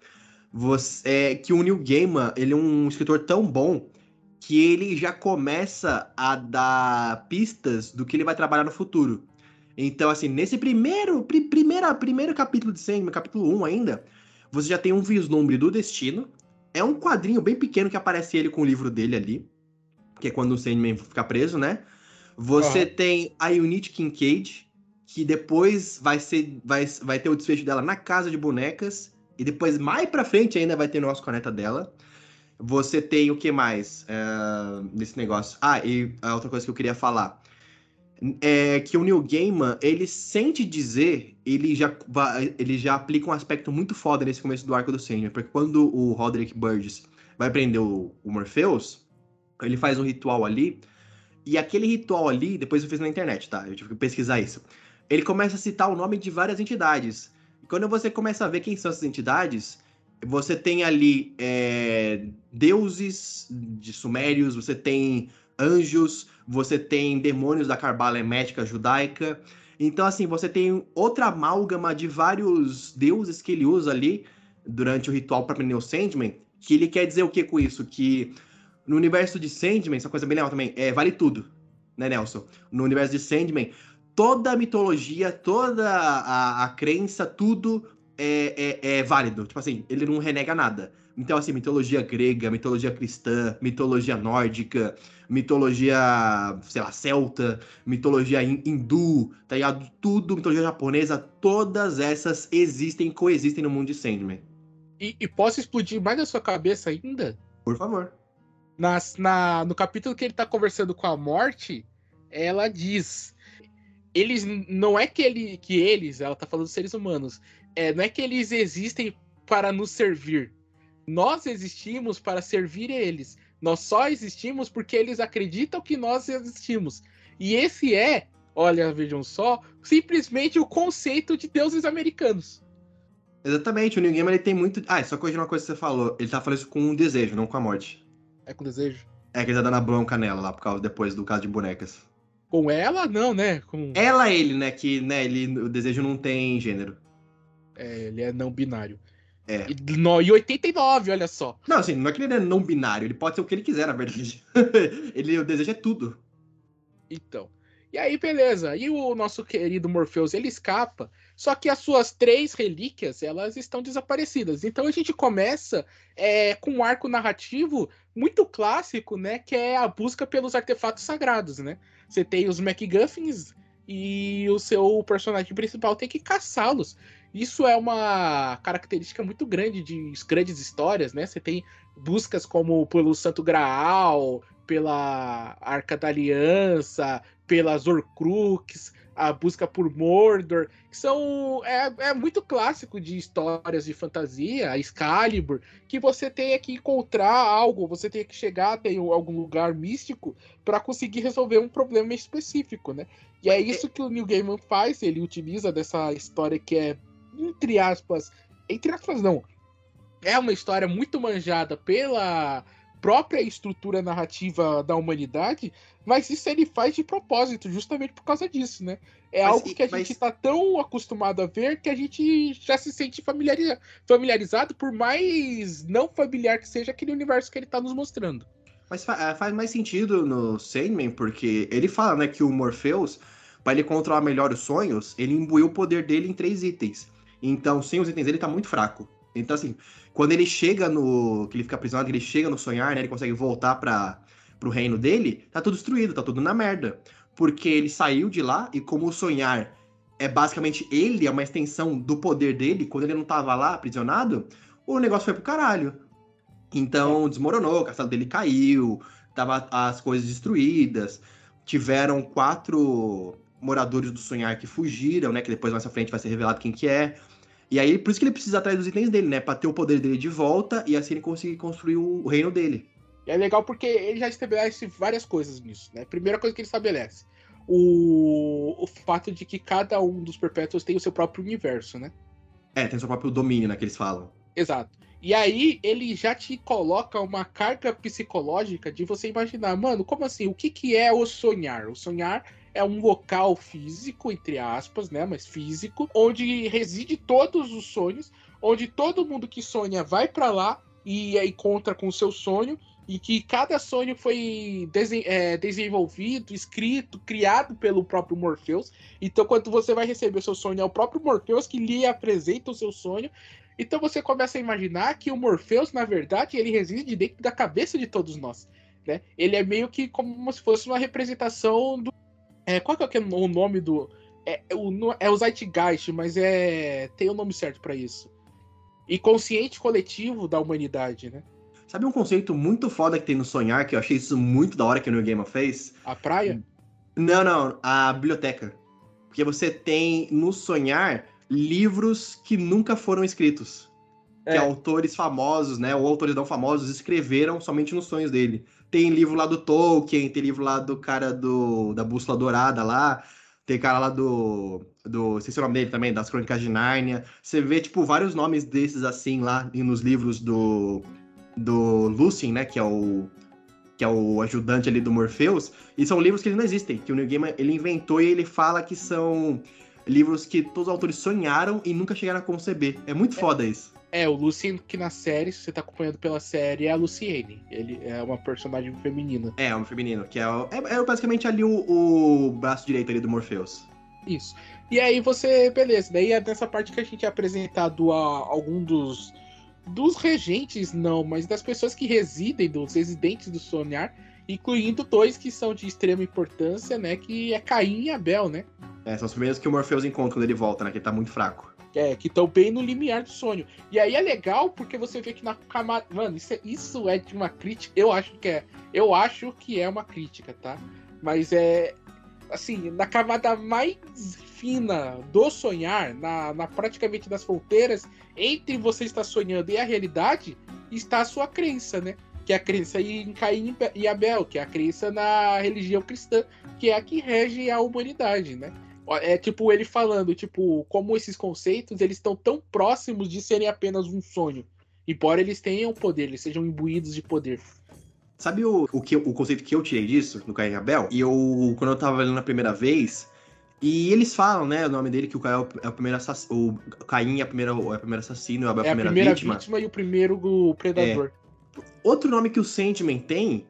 você, é, que o Neil Gaiman ele é um escritor tão bom que ele já começa a dar pistas do que ele vai trabalhar no futuro. Então, assim, nesse primeiro, pri, primeira, primeiro capítulo de Sandman, capítulo 1 ainda, você já tem um vislumbre do destino. É um quadrinho bem pequeno que aparece ele com o livro dele ali, que é quando o Sandman fica preso, né? Você uhum. tem a Unity Kincaid, que depois vai ser vai, vai ter o desfecho dela na casa de bonecas e depois, mais pra frente, ainda vai ter o nosso conecta dela. Você tem o que mais uh, nesse negócio? Ah, e a outra coisa que eu queria falar. É que o Neil Gaiman, ele sente dizer, ele já, ele já aplica um aspecto muito foda nesse começo do arco do Sandman, porque quando o Roderick Burgess vai prender o, o Morpheus, ele faz um ritual ali, e aquele ritual ali, depois eu fiz na internet, tá? Eu tive que pesquisar isso. Ele começa a citar o nome de várias entidades. Quando você começa a ver quem são essas entidades, você tem ali é, deuses de sumérios, você tem anjos, você tem demônios da Cabala Hermética judaica. Então, assim, você tem outra amálgama de vários deuses que ele usa ali durante o ritual para prender o Sandman, que ele quer dizer o que com isso? Que no universo de Sandman, essa coisa bem legal também, é, vale tudo, né, Nelson? No universo de Sandman, toda a mitologia, toda a, a crença, tudo é, é, é, válido. Tipo assim, ele não renega nada. Então, assim, mitologia grega, mitologia cristã, mitologia nórdica, mitologia, sei lá, celta, mitologia hindu, tá ligado? Tudo, mitologia japonesa, todas essas existem, coexistem no mundo de Sandman. E, e posso explodir mais na sua cabeça ainda? Por favor. Nas, na, no capítulo que ele tá conversando com a morte, ela diz eles não é que ele que eles, ela tá falando dos seres humanos, é, não é que eles existem para nos servir. Nós existimos para servir eles. Nós só existimos porque eles acreditam que nós existimos. E esse é, olha, vejam só, simplesmente o conceito de deuses americanos. Exatamente, o New Game ele tem muito. Ah, só corrigir uma coisa que você falou. Ele tá falando isso com um desejo, não com a morte. É com desejo? É que ele tá dando a bronca nela lá, por causa, depois do caso de bonecas. Com ela, não, né? Com... Ela, ele, né? Que né, ele, o desejo não tem gênero. É, ele é não binário. É. E, no, e 89, olha só. Não, assim, não é que ele é não binário, ele pode ser o que ele quiser, na verdade. ele, o desejo é tudo. Então. E aí, beleza. E o nosso querido Morpheus, ele escapa, só que as suas três relíquias, elas estão desaparecidas. Então a gente começa é, com um arco narrativo muito clássico, né? Que é a busca pelos artefatos sagrados, né? Você tem os MacGuffins e o seu personagem principal tem que caçá-los. Isso é uma característica muito grande de grandes histórias, né? Você tem buscas como pelo Santo Graal, pela Arca da Aliança, pelas Horcrux, a busca por Mordor, que são é, é muito clássico de histórias de fantasia, a Excalibur, que você tem que encontrar algo, você tem que chegar até algum lugar místico para conseguir resolver um problema específico, né? E é isso que o Neil Gaiman faz, ele utiliza dessa história que é entre aspas, entre aspas não, é uma história muito manjada pela própria estrutura narrativa da humanidade, mas isso ele faz de propósito, justamente por causa disso, né? É mas, algo que a mas... gente está tão acostumado a ver que a gente já se sente familiariza... familiarizado, por mais não familiar que seja aquele universo que ele está nos mostrando. Mas fa faz mais sentido no Sandman, porque ele fala, né, que o Morpheus, para ele controlar melhor os sonhos, ele imbuiu o poder dele em três itens. Então, sem os itens ele tá muito fraco. Então, assim, quando ele chega no. que ele fica aprisionado, que ele chega no sonhar, né? Ele consegue voltar para pro reino dele, tá tudo destruído, tá tudo na merda. Porque ele saiu de lá e como o sonhar é basicamente ele, é uma extensão do poder dele, quando ele não tava lá aprisionado, o negócio foi pro caralho. Então desmoronou, o castelo dele caiu, tava as coisas destruídas. Tiveram quatro moradores do sonhar que fugiram, né? Que depois mais pra frente vai ser revelado quem que é. E aí, por isso que ele precisa atrás dos itens dele, né? Pra ter o poder dele de volta e assim ele conseguir construir o reino dele. E é legal porque ele já estabelece várias coisas nisso, né? Primeira coisa que ele estabelece. O, o fato de que cada um dos perpétuos tem o seu próprio universo, né? É, tem o seu próprio domínio, né? Que eles falam. Exato. E aí ele já te coloca uma carga psicológica de você imaginar, mano, como assim? O que, que é o sonhar? O sonhar é um local físico, entre aspas, né? Mas físico, onde reside todos os sonhos, onde todo mundo que sonha vai para lá e encontra com o seu sonho, e que cada sonho foi é, desenvolvido, escrito, criado pelo próprio Morpheus. Então, quando você vai receber o seu sonho, é o próprio Morpheus que lhe apresenta o seu sonho. Então, você começa a imaginar que o Morpheus, na verdade, ele reside dentro da cabeça de todos nós. Né? Ele é meio que como se fosse uma representação do é, qual que é o nome do. É, é, o, é o Zeitgeist, mas é. Tem o um nome certo para isso. Inconsciente coletivo da humanidade, né? Sabe um conceito muito foda que tem no Sonhar, que eu achei isso muito da hora que o New Gamer fez? A praia? Não, não, a biblioteca. Porque você tem no Sonhar livros que nunca foram escritos. É. Que autores famosos, né, ou autores não famosos escreveram somente nos sonhos dele. Tem livro lá do Tolkien, tem livro lá do cara do, da Bússola Dourada lá, tem cara lá do. do sei se é o nome dele também, das Crônicas de Nárnia. Você vê, tipo, vários nomes desses assim lá nos livros do. do Lucien, né? Que é o. Que é o ajudante ali do Morpheus, e são livros que não existem, que o Neil Gaiman ele inventou e ele fala que são livros que todos os autores sonharam e nunca chegaram a conceber. É muito foda isso. É, o Lucien, que na série, se você tá acompanhando pela série, é a Luciene. Ele é uma personagem feminina. É, um feminino, que é, é, é basicamente ali o, o, braço direito ali do Morpheus. Isso. E aí você, beleza, daí é nessa parte que a gente é apresentado a algum dos, dos regentes, não, mas das pessoas que residem, dos residentes do Sonhar, incluindo dois que são de extrema importância, né, que é Caim e Abel, né? É, são os primeiros que o Morpheus encontra quando ele volta, né, que ele tá muito fraco. É, que estão bem no limiar do sonho. E aí é legal porque você vê que na camada. Mano, isso é, isso é de uma crítica. Eu acho que é. Eu acho que é uma crítica, tá? Mas é. Assim, na camada mais fina do sonhar, na, na praticamente das fronteiras entre você estar sonhando e a realidade, está a sua crença, né? Que é a crença em Caim e Abel, que é a crença na religião cristã, que é a que rege a humanidade, né? É tipo ele falando, tipo, como esses conceitos eles estão tão próximos de serem apenas um sonho. Embora eles tenham poder, eles sejam imbuídos de poder. Sabe o, o, que, o conceito que eu tirei disso, no Caim Abel? E eu, quando eu tava lendo a primeira vez, E eles falam, né, o nome dele, que o Caim é o primeiro assassino. O Caim é, a primeira, é o primeiro assassino, é a primeira, é a primeira vítima. vítima. e o primeiro predador. É. Outro nome que o Sandman tem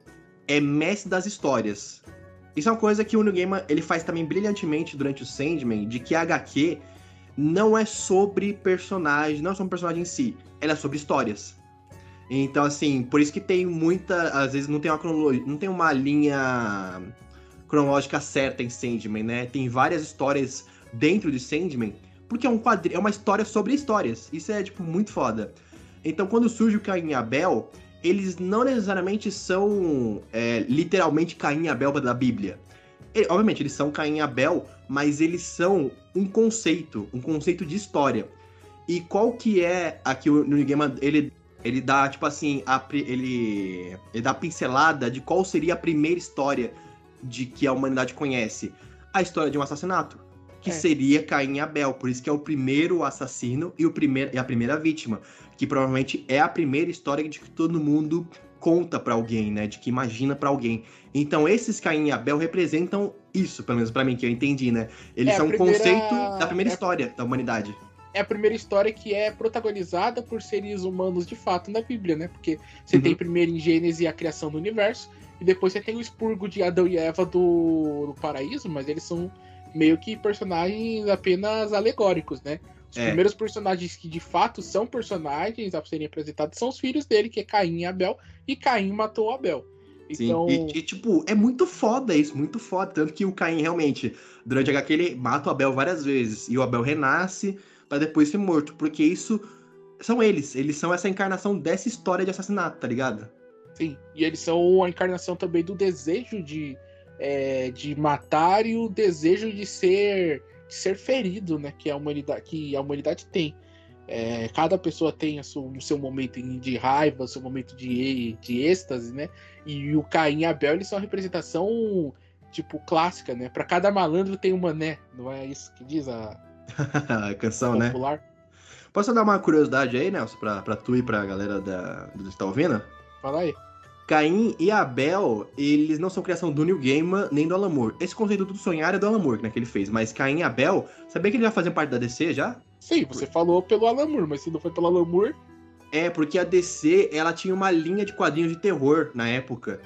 é Mestre das Histórias. Isso é uma coisa que o New Gaiman ele faz também brilhantemente durante o Sandman, de que a HQ não é sobre personagem, não é sobre personagem em si, ela é sobre histórias. Então, assim, por isso que tem muita. Às vezes não tem uma cronologia, não tem uma linha cronológica certa em Sandman, né? Tem várias histórias dentro de Sandman, porque é um quadrinho, é uma história sobre histórias. Isso é, tipo, muito foda. Então, quando surge o Caim Abel, eles não necessariamente são é, literalmente Caim e Abel da Bíblia. E, obviamente, eles são Caim e Abel, mas eles são um conceito, um conceito de história. E qual que é aqui o New Gaiman, ele ele dá tipo assim, a, ele ele dá a pincelada de qual seria a primeira história de que a humanidade conhece? A história de um assassinato, que é. seria Caim e Abel, por isso que é o primeiro assassino e, o primeiro, e a primeira vítima, que provavelmente é a primeira história de que todo mundo conta para alguém, né, de que imagina para alguém. Então esses Caim e Abel representam isso, pelo menos para mim que eu entendi, né? Eles é são primeira... um conceito da primeira é... história da humanidade é a primeira história que é protagonizada por seres humanos de fato na Bíblia, né? Porque você uhum. tem primeiro em Gênesis a criação do universo, e depois você tem o expurgo de Adão e Eva do, do paraíso, mas eles são meio que personagens apenas alegóricos, né? Os é. primeiros personagens que de fato são personagens a serem apresentados são os filhos dele, que é Caim e Abel, e Caim matou Abel. Então... Sim, e, e, tipo, é muito foda isso, muito foda. Tanto que o Caim realmente, durante a HQ, ele mata o Abel várias vezes. E o Abel renasce para depois ser morto. Porque isso são eles. Eles são essa encarnação dessa história de assassinato, tá ligado? Sim, e eles são a encarnação também do desejo de, é, de matar e o desejo de ser, ser ferido, né? Que a humanidade, que a humanidade tem. É, cada pessoa tem o seu, seu momento de raiva, o seu momento de, de êxtase, né? E o Caim e Abel, eles são a representação, tipo, clássica, né? Para cada malandro tem uma né? Não é isso que diz a, a canção, né? popular? né? Posso dar uma curiosidade aí, Nelson, pra, pra tu e pra galera da, do que tá ouvindo? Fala aí. Caim e Abel, eles não são criação do New Gaiman nem do Alan Moore. Esse conceito do sonhar é do Alan Moore, né, que ele fez. Mas Caim e Abel, sabia que ele já fazia parte da DC já? Sim, você Por... falou pelo Alan Moore, mas se não foi pelo Alan Moore... É, porque a DC, ela tinha uma linha de quadrinhos de terror na época.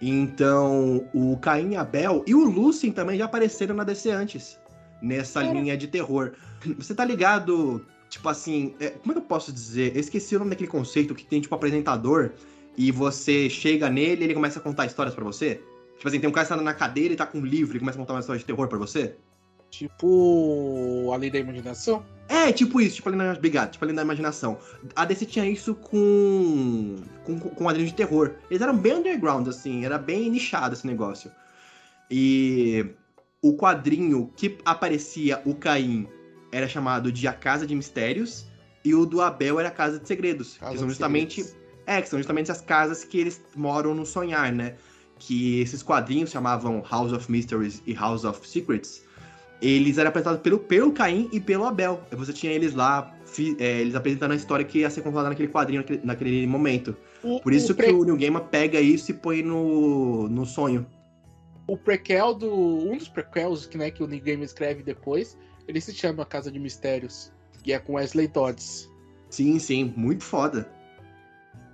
Então, o Caim e Abel e o Lucien também já apareceram na DC antes, nessa é. linha de terror. Você tá ligado, tipo assim, é, como é que eu posso dizer? Eu esqueci o nome daquele conceito que tem, tipo, apresentador e você chega nele e ele começa a contar histórias para você? Tipo assim, tem um cara sentado na cadeira e tá com um livro e começa a contar uma história de terror para você? Tipo. A lei da imaginação? É, tipo isso, tipo a lei da, obrigado, tipo a lei da imaginação. A DC tinha isso com. com, com quadrinhos de terror. Eles eram bem underground, assim, era bem nichado esse negócio. E o quadrinho que aparecia o Caim era chamado de A Casa de Mistérios, e o do Abel era a Casa de Segredos, Casa que são justamente Segredos. É, que são justamente as casas que eles moram no sonhar, né? Que esses quadrinhos chamavam House of Mysteries e House of Secrets. Eles eram apresentados pelo, pelo Caim e pelo Abel. Você tinha eles lá, fi, é, eles apresentando a história que ia ser contada naquele quadrinho, naquele, naquele momento. Por isso que o New Gamer pega isso e põe no, no sonho. O prequel do. Um dos prequels que, né, que o New Gamer escreve depois, ele se chama Casa de Mistérios. E é com Wesley Dodds. Sim, sim, muito foda.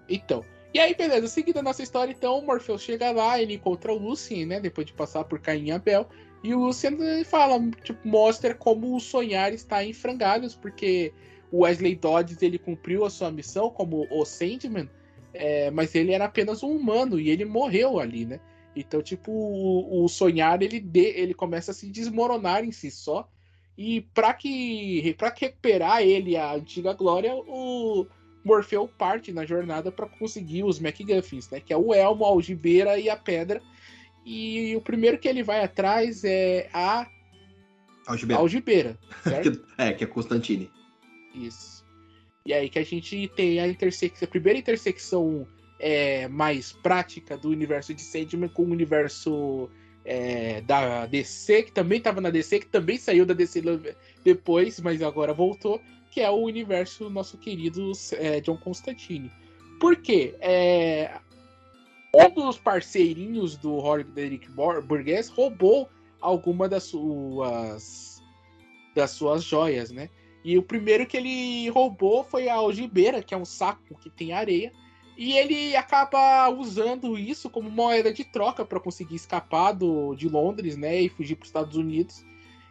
Então. E aí, beleza, seguindo a nossa história, então, o Morpheus chega lá, ele encontra o Lucien, né? Depois de passar por Caim e Abel. E o Lucien fala, tipo, mostra como o sonhar está em frangalhos, porque o Wesley Dodds ele cumpriu a sua missão como o Sandman, é, mas ele era apenas um humano e ele morreu ali, né? Então, tipo, o, o sonhar ele, de, ele começa a se desmoronar em si só. E para que para recuperar ele a antiga glória, o Morfeu parte na jornada para conseguir os MacGuffins, né? Que é o elmo, a algibeira e a pedra. E o primeiro que ele vai atrás é a algibeira, algibeira é, que é Constantine. Isso. E aí que a gente tem a a primeira intersecção é, mais prática do universo de Sandman com o universo é, da DC, que também estava na DC, que também saiu da DC depois, mas agora voltou, que é o universo nosso querido é, John Constantine. Por quê? É, um dos parceirinhos do Roderick Burgess roubou alguma das suas das suas joias, né? E o primeiro que ele roubou foi a algibeira, que é um saco que tem areia, e ele acaba usando isso como moeda de troca para conseguir escapar do, de Londres, né, e fugir para os Estados Unidos.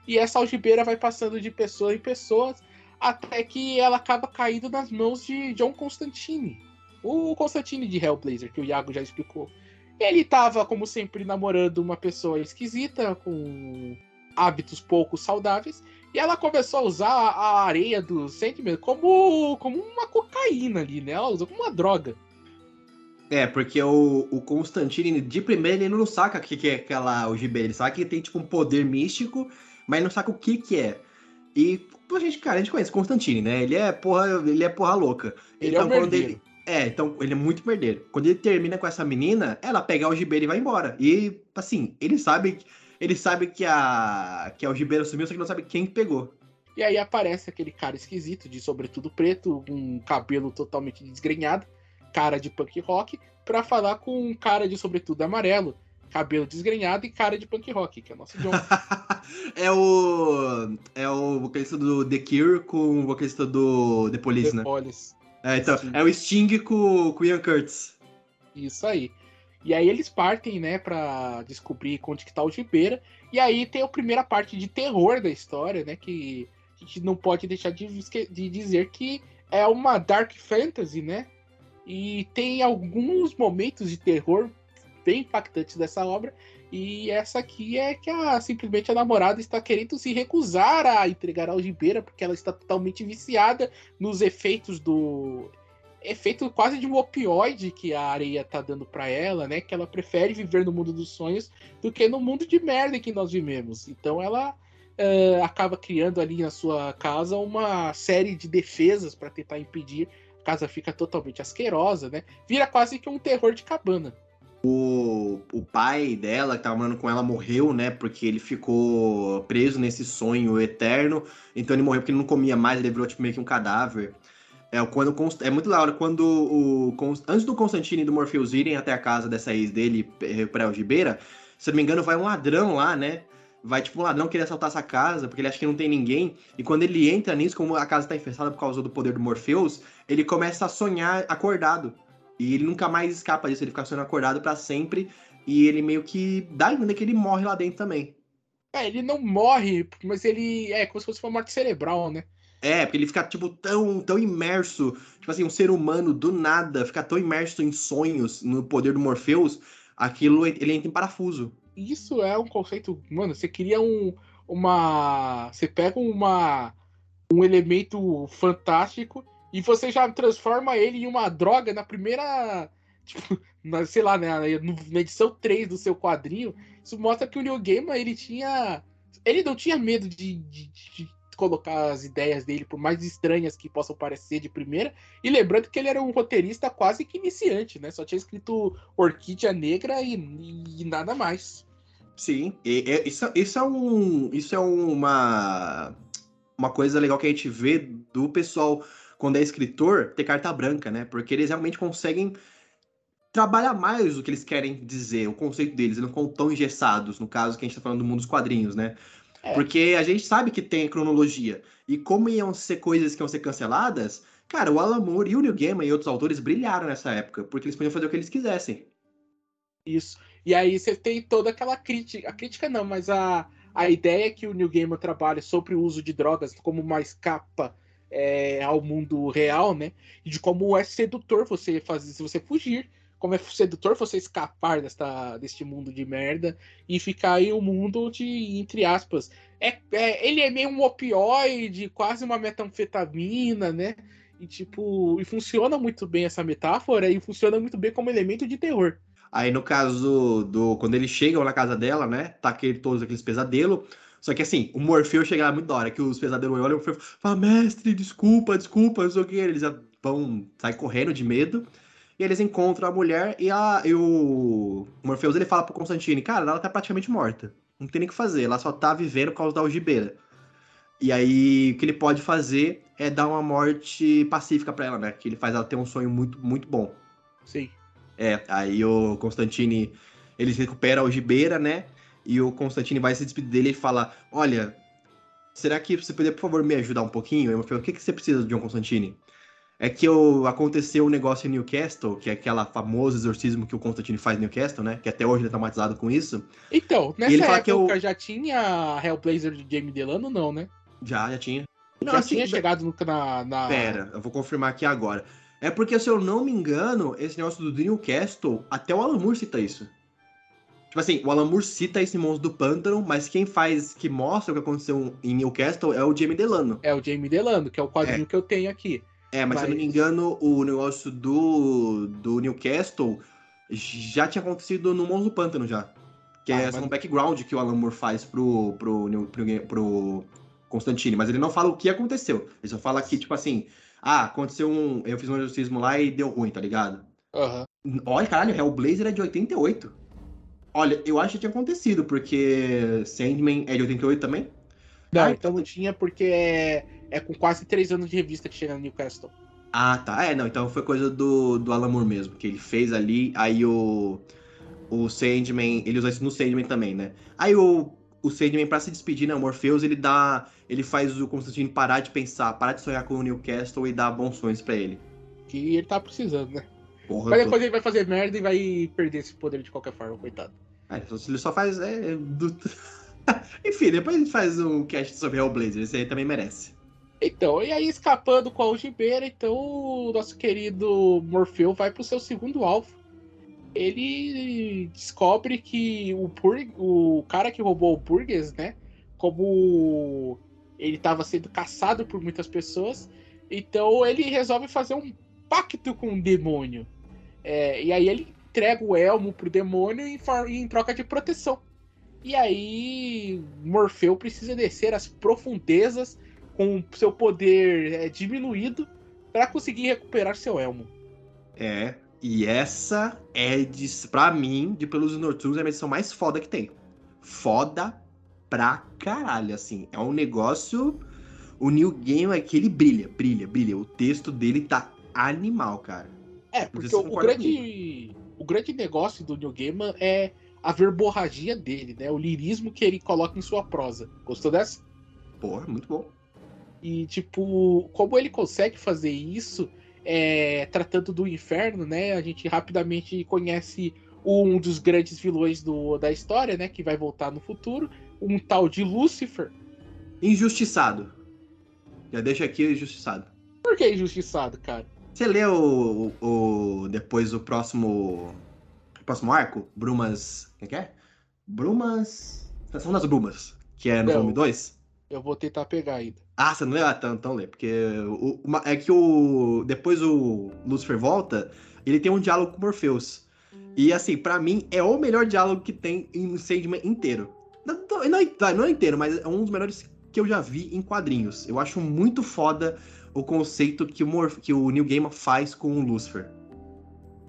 E essa algibeira vai passando de pessoa em pessoa até que ela acaba caindo nas mãos de John Constantine, o Constantine de Hellblazer, que o Iago já explicou. Ele estava, como sempre, namorando uma pessoa esquisita, com hábitos pouco saudáveis, e ela começou a usar a areia do Sandman como, como uma cocaína ali, né? Ela usou como uma droga. É, porque o, o Constantine, de primeira, ele não saca o que, que é aquela algibeira. Ele sabe que tem, tipo, um poder místico, mas não saca o que que é. E, a gente, cara, a gente conhece Constantine, né? Ele é porra, ele é porra louca. Ele então, é um ele, é, então ele é muito merdeiro. Quando ele termina com essa menina, ela pega a algibeira e vai embora. E, assim, ele sabe, ele sabe que a que a algibeira sumiu, só que não sabe quem pegou. E aí aparece aquele cara esquisito, de sobretudo preto, um cabelo totalmente desgrenhado, cara de punk rock, para falar com um cara de sobretudo amarelo, cabelo desgrenhado e cara de punk rock, que é o nosso John. é o. É o vocalista do The Cure com o vocalista do The Police, The né? Police. É, então, é o Sting com, com o Ian Curtis. Isso aí. E aí eles partem, né, pra descobrir onde que tá o Gibeira. E aí tem a primeira parte de terror da história, né, que a gente não pode deixar de, de dizer que é uma dark fantasy, né? E tem alguns momentos de terror bem impactantes dessa obra. E essa aqui é que a, simplesmente a namorada está querendo se recusar a entregar a algibeira, porque ela está totalmente viciada nos efeitos do. Efeito quase de um opioide que a areia tá dando para ela, né? Que ela prefere viver no mundo dos sonhos do que no mundo de merda que nós vivemos. Então ela uh, acaba criando ali na sua casa uma série de defesas para tentar impedir. A casa fica totalmente asquerosa, né? Vira quase que um terror de cabana. O, o pai dela, que tava morando com ela, morreu, né? Porque ele ficou preso nesse sonho eterno. Então ele morreu porque ele não comia mais, ele virou tipo, meio que um cadáver. É, quando, é muito da hora quando o. Antes do Constantine e do Morpheus irem até a casa dessa ex dele, recuperar o Gibeira, se eu não me engano, vai um ladrão lá, né? Vai tipo um ladrão querer assaltar essa casa, porque ele acha que não tem ninguém. E quando ele entra nisso, como a casa tá infestada por causa do poder do Morpheus, ele começa a sonhar acordado. E ele nunca mais escapa disso, ele fica sendo acordado para sempre. E ele meio que dá a entender que ele morre lá dentro também. É, ele não morre, mas ele é como se fosse uma morte cerebral, né? É, porque ele fica, tipo, tão, tão imerso. Tipo assim, um ser humano do nada fica tão imerso em sonhos, no poder do Morpheus, aquilo ele entra em parafuso. Isso é um conceito. Mano, você cria um. Uma. Você pega uma. Um elemento fantástico e você já transforma ele em uma droga na primeira. Tipo, na, sei lá, né, na edição 3 do seu quadrinho. Isso mostra que o Neil Gaiman, ele tinha. Ele não tinha medo de, de, de colocar as ideias dele, por mais estranhas que possam parecer de primeira. E lembrando que ele era um roteirista quase que iniciante, né? Só tinha escrito Orquídea Negra e, e nada mais. Sim, e, e, isso, isso é um. Isso é uma. Uma coisa legal que a gente vê do pessoal quando é escritor, ter carta branca, né? Porque eles realmente conseguem trabalhar mais o que eles querem dizer, o conceito deles, eles não ficam tão engessados, no caso que a gente tá falando do mundo dos quadrinhos, né? É. Porque a gente sabe que tem cronologia. E como iam ser coisas que iam ser canceladas, cara, o Alan Moore e o Neil Gaiman e outros autores brilharam nessa época, porque eles podiam fazer o que eles quisessem. Isso. E aí você tem toda aquela crítica, a crítica não, mas a, a ideia que o Neil Gaiman trabalha sobre o uso de drogas como uma escapa é, ao mundo real, né? E de como é sedutor você fazer, se você fugir, como é sedutor você escapar desta, deste mundo de merda e ficar aí um mundo de, entre aspas, é, é, ele é meio um opioide, quase uma metanfetamina, né? E tipo, e funciona muito bem essa metáfora e funciona muito bem como elemento de terror. Aí no caso do quando eles chegam na casa dela, né? Tá aquele, todos aqueles pesadelos só que assim, o Morfeu chega lá muito da hora, que os pesadelos olham o Morfeu fala, mestre, desculpa, desculpa, não sei o que. Eles vão, sair correndo de medo. E eles encontram a mulher e, a, e o Morpheus ele fala pro Constantine, cara, ela tá praticamente morta. Não tem nem o que fazer, ela só tá vivendo por causa da algibeira. E aí, o que ele pode fazer é dar uma morte pacífica para ela, né? Que ele faz ela ter um sonho muito, muito bom. Sim. É, aí o Constantine, ele recupera a algibeira, né? E o Constantine vai se despedir dele e fala: Olha, será que você poderia, por favor, me ajudar um pouquinho? Eu falei, o que, que você precisa John Constantine? É que eu, aconteceu um negócio em Newcastle, que é aquela famoso exorcismo que o Constantine faz em Newcastle, né? Que até hoje ele é traumatizado com isso. Então, nessa ele época que eu- já tinha Hellblazer de Jamie Delano, não, né? Já, já tinha. Não, já assim, tinha chegado no, na, na... Pera, eu vou confirmar aqui agora. É porque, se eu não me engano, esse negócio do Newcastle, até o Alan Moore cita isso. Tipo assim, o Alan Moore cita esse monstro do pântano, mas quem faz, que mostra o que aconteceu em Newcastle é o Jamie Delano. É o Jamie Delano, que é o quadrinho que eu tenho aqui. É, mas, se eu não me Mas- engano, o negócio do, do Newcastle já tinha acontecido no Monstro do Pântano já. Que Ah, é mas- um background que o Alan Moore faz pro, pro, pro, pro Constantine, mas ele não fala o que aconteceu. Ele só fala que, tipo assim, ah, aconteceu um. Eu fiz um exorcismo lá e deu ruim, tá ligado? Aham. Olha, caralho, Hellblazer é de 88. Olha, eu acho que tinha acontecido, porque Sandman é de 88 também. Não, Ah, então não tinha, porque é, é com quase três anos de revista que chega no Newcastle. Ah, tá. É, não, então foi coisa do, do Alan Moore mesmo, que ele fez ali, aí o, o Sandman, ele usa isso no Sandman também, né? Aí o, o Sandman, pra se despedir, né, o Morpheus, ele dá, ele faz o Constantine parar de pensar, parar de sonhar com o Newcastle e dar bons sonhos pra ele. Que ele tá precisando, né? Porra, Mas eu tô- depois ele vai fazer merda e vai perder esse poder de qualquer forma, coitado. É, ele só faz, é, do... Enfim, depois gente faz um cast sobre Hellblazer, esse aí também merece. Então, e aí escapando com a algibeira, então o nosso querido Morfeu vai pro seu segundo alvo. Ele descobre que o, Pur- o cara que roubou o Burgess, né? Como ele estava sendo caçado por muitas pessoas, então ele resolve fazer um pacto com o demônio. É, e aí ele entrega o elmo pro demônio em, em troca de proteção. E aí Morfeu precisa descer as profundezas com seu poder é, diminuído para conseguir recuperar seu elmo. É, e essa é, de, pra mim, de Pelos Noturnos, é a edição mais foda que tem. Foda pra caralho, assim. É um negócio. O New Game é que ele brilha, brilha, brilha. O texto dele tá animal, cara. É, porque o, o grande, o grande negócio do New Gaiman é a verborragia dele, né? O lirismo que ele coloca em sua prosa. Gostou dessa? Porra, muito bom. E, tipo, como ele consegue fazer isso, é, tratando do inferno, né? A gente rapidamente conhece um dos grandes vilões do, da história, né? Que vai voltar no futuro. Um tal de Lúcifer. Injustiçado. Já deixa aqui injustiçado. Por que injustiçado, cara? Você lê o, o, o- depois o próximo. O próximo arco? Brumas. O que é? Brumas. Estação das Brumas. Que é no Não. volume 2? Eu vou tentar pegar ainda. Ah, você não leu? Ah, então, então lê. Porque o, uma- é que o. Depois o Lucifer volta, ele tem um diálogo com o Morpheus. E assim, pra mim, é o melhor diálogo que tem em Sandman inteiro. Não, não, não, é- não é inteiro, mas é um dos melhores que eu já vi em quadrinhos. Eu acho muito foda o conceito que o, Morph- que o Gaiman faz com o Lucifer.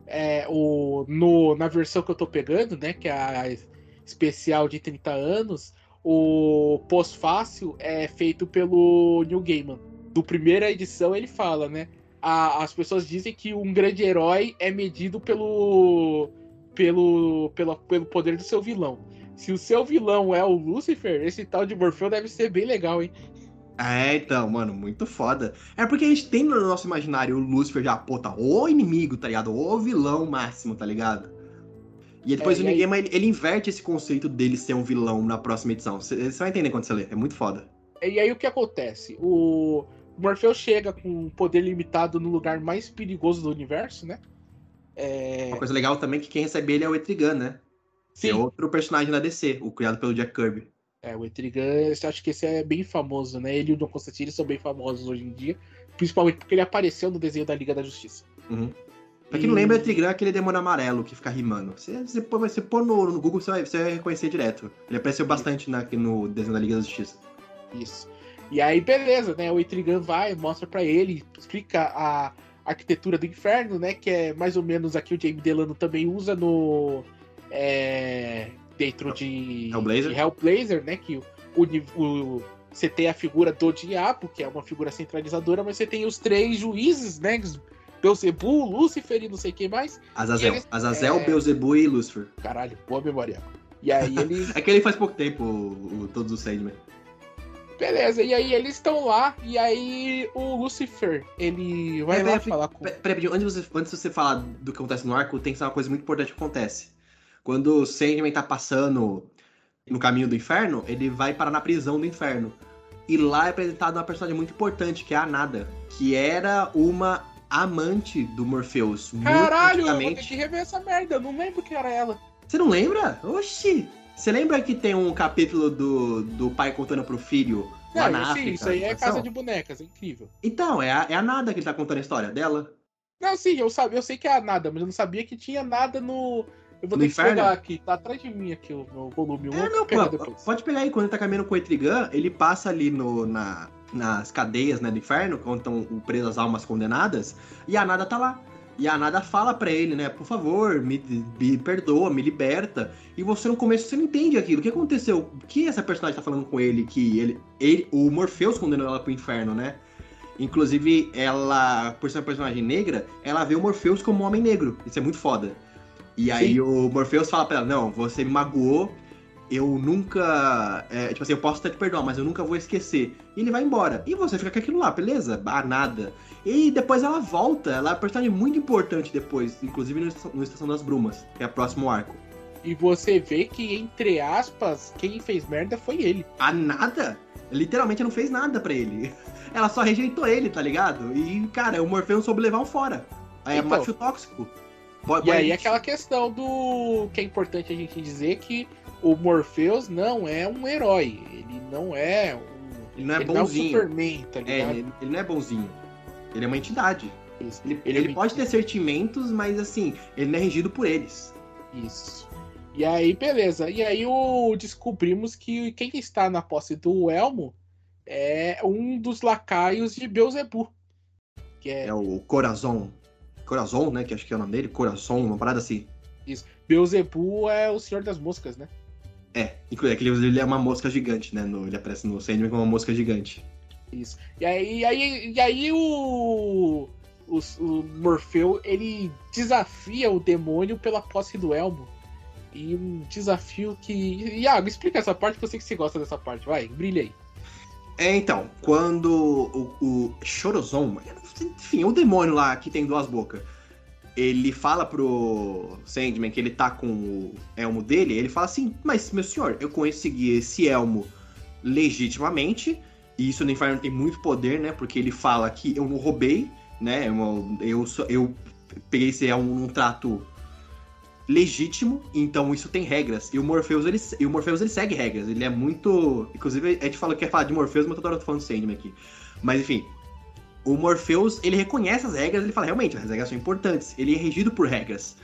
É, o, no, na versão que eu tô pegando, né? Que é a especial de 30 anos, o pós-fácil é feito pelo Neil Gaiman. Do primeira edição ele fala, né? a- as pessoas dizem que um grande herói é medido pelo, pelo, pelo, pelo poder do seu vilão. Se o seu vilão é o Lucifer, esse tal de Morfeu deve ser bem legal, hein? É, então, mano, muito foda. É porque a gente tem no nosso imaginário o Lucifer já, pô, tá o inimigo, tá ligado? O vilão máximo, tá ligado? E depois É, o e New aí- ele, ele inverte esse conceito dele ser um vilão na próxima edição. Você vai entender quando você ler, é muito foda. E aí o que acontece? O Morfeu chega com um poder limitado no lugar mais perigoso do universo, né? É... Uma coisa legal também é que quem recebe ele é o Etrigan, né? Que Sim, é outro personagem da DC, o criado pelo Jack Kirby. É, o Etrigan, acho que esse é bem famoso, né? Ele e o John Constantine são bem famosos hoje em dia, principalmente porque ele apareceu no desenho da Liga da Justiça. Uhum. Pra quem não lembra, Etrigan é aquele demônio amarelo que fica rimando. Você, você, você pôr no, no Google, você vai, você vai reconhecer direto. Ele apareceu bastante na, no desenho da Liga da Justiça. Isso. E aí, beleza, né? O Etrigan vai, mostra pra ele, explica a arquitetura do inferno, né? Que é mais ou menos aqui o Jamie Delano também usa no. é, dentro de Hellblazer. de Hellblazer, né? Que o, o, o- você tem a figura do diabo, que é uma figura centralizadora, mas você tem os três juízes, né? Beuzebu, Lúcifer e não sei quem mais. Azazel. eles- Azazel, é- Beelzebub e Lucifer. Caralho, boa memória. E aí ele. é que ele faz pouco tempo, o, o, todos os Sandman. Beleza, e aí eles estão lá, e aí o Lucifer, ele vai lá falar com. Peraí, antes, de você, antes de você falar do que acontece no arco, tem que ser uma coisa muito importante que acontece. Quando o Sandman tá passando no caminho do inferno, ele vai parar na prisão do inferno. E lá é apresentado uma personagem muito importante, que é a Nada, que era uma amante do Morpheus. Caralho, eu vou ter que rever essa merda, eu não lembro que era ela. Você não lembra? Oxi! Você lembra que tem um capítulo do, do pai contando pro filho não, lá na sim, África? Isso aí é casa de bonecas, é incrível. Então, é a, é a Nada que ele tá contando a história dela. Não, sim, eu, sabe, eu sei que é a Nada, mas eu não sabia que tinha nada no. Eu vou no ter inferno? que pegar aqui, tá atrás de mim aqui o, o volume 1. É, não, pô, pode pegar aí, quando ele tá caminhando com o Etrigan, ele passa ali no, na, nas cadeias né, do inferno, onde estão presas as almas condenadas, e a Nada tá lá. E a Nada fala para ele, né? Por favor, me, me, perdoa, me liberta. E você no começo você não entende aquilo. O que aconteceu? O que essa personagem tá falando com ele? Que ele, ele o Morpheus condenou ela pro inferno, né? Inclusive, ela, por ser uma personagem negra, ela vê o Morpheus como um homem negro. Isso é muito foda. E aí Sim. o Morpheus fala pra ela: Não, você me magoou eu nunca. É, tipo assim, eu posso até te perdoar, mas eu nunca vou esquecer. E ele vai embora. E você fica com aquilo lá, beleza? Ah, nada. E depois ela volta. Ela é uma personagem muito importante depois, inclusive no Estação, no Estação das Brumas, que é o próximo arco. E você vê que, entre aspas, quem fez merda foi ele. A nada? Literalmente não fez nada para ele. Ela só rejeitou ele, tá ligado? E, cara, o Morfeu soube levar um fora. Aí é então, é macho tóxico. E aí aquela questão do que é importante a gente dizer que o Morpheus não é um herói. Ele não é um. Ele não é ele bonzinho. Não é, um Superman, tá é ele, ele, não é bonzinho. Ele é uma entidade. Isso. Ele, ele, ele é pode ter sentimentos, mas assim, ele não é regido por eles. Isso. E aí, beleza. E aí o, descobrimos que quem está na posse do Elmo é um dos lacaios de Beelzebub. Que é... é o Corazon. Corazon, né? Que acho que é o nome dele. Corazon, uma parada assim. Isso. Beelzebub é o Senhor das Moscas, né? É, inclusive ele é uma mosca gigante, né? No, ele aparece no Sandman como uma mosca gigante. Isso. E aí, e aí, e aí o, o, o Morfeu, ele desafia o demônio pela posse do Elmo. E um desafio que. Iago, explica essa parte, que eu sei que você gosta dessa parte. Vai, brilha aí. É, então, quando o, o Chorozon, enfim, o demônio lá que tem duas bocas, ele fala pro Sandman que ele tá com o elmo dele, ele fala assim, mas meu senhor, eu consegui esse elmo legitimamente, e isso no inferno tem muito poder, né? Porque ele fala que eu não roubei, né? Eu, eu, eu peguei esse elmo num trato legítimo, então isso tem regras. E o Morpheus, ele, e o Morpheus, ele segue regras, ele é muito... Inclusive, a gente fala que quer falar de Morpheus, mas toda hora eu tô falando Sandman aqui. Mas, enfim, o Morpheus, ele reconhece as regras, ele fala, realmente, as regras são importantes. Ele é regido por regras.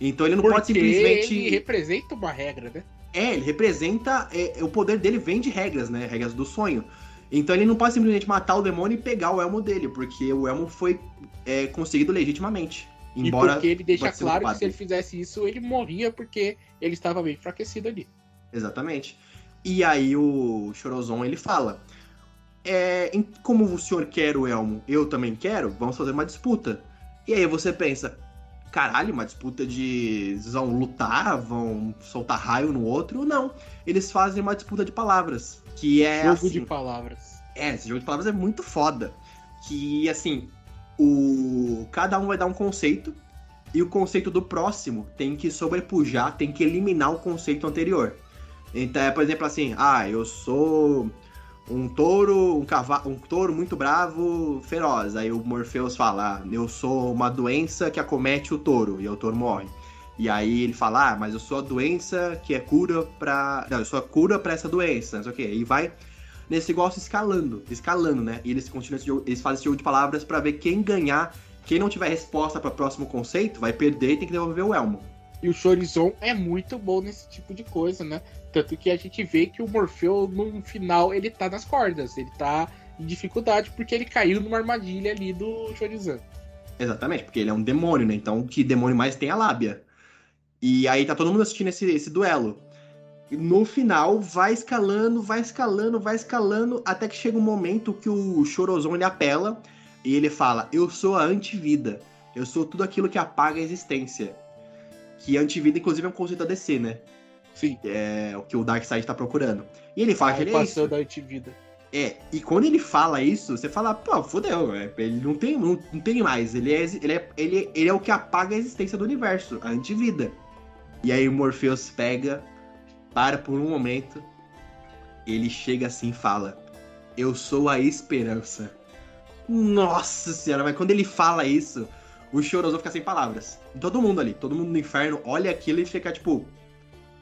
Então ele não Porque pode simplesmente. Ele representa uma regra, né? É, ele representa. É, o poder dele vem de regras, né? Regras do sonho. Então ele não pode simplesmente matar o demônio e pegar o elmo dele, porque o elmo foi é, conseguido legitimamente. Embora e porque ele deixa claro que se ele fizesse isso, ele morria porque ele estava bem enfraquecido ali. Exatamente. E aí o Chorozon ele fala: é, como o senhor quer o elmo, eu também quero, vamos fazer uma disputa. E aí você pensa, caralho, uma disputa de vão lutar, vão soltar raio no outro? Não. Eles fazem uma disputa de palavras. Que é. Jogo assim, de palavras. É, esse jogo de palavras é muito foda. Que assim, o. Cada um vai dar um conceito. E o conceito do próximo tem que sobrepujar, tem que eliminar o conceito anterior. Então é, por exemplo, assim, ah, eu sou um touro, um cavalo, um touro muito bravo, feroz. Aí o Morpheus fala: ah, "Eu sou uma doença que acomete o touro", e o touro morre. E aí ele fala: "Ah, mas eu sou a doença que é cura para, não, eu sou a cura para essa doença", não sei o quê. E vai nesse negócio escalando, escalando, né? E eles continuam jogo, eles fazem esse jogo de palavras para ver quem ganhar, quem não tiver resposta para o próximo conceito, vai perder e tem que devolver o elmo. E o Chorizon é muito bom nesse tipo de coisa, né? Tanto que a gente vê que o Morfeu, no final, ele tá nas cordas. Ele tá em dificuldade porque ele caiu numa armadilha ali do Chorizan. Exatamente, porque ele é um demônio, né? Então, que demônio mais tem a lábia. E aí tá todo mundo assistindo esse, esse duelo. E no final, vai escalando, vai escalando, vai escalando, até que chega um momento que o Chorozon ele apela e ele fala: Eu sou a antivida. Eu sou tudo aquilo que apaga a existência. Que antivida, inclusive, é um conceito da DC, né? Sim. É o que o Darkseid tá procurando. E ele fala Tá que ele é isso. passando a antivida. É, e quando ele fala isso, você fala, pô, fodeu, é, ele não tem, não, não tem mais. Ele é, ele, é, ele, ele é o que apaga a existência do universo, a antivida. E aí o Morpheus pega, para por um momento, ele chega assim e fala: Eu sou a esperança. Nossa senhora, mas quando ele fala isso, o Chorozão fica sem palavras. Todo mundo ali, todo mundo no inferno olha aquilo e fica tipo,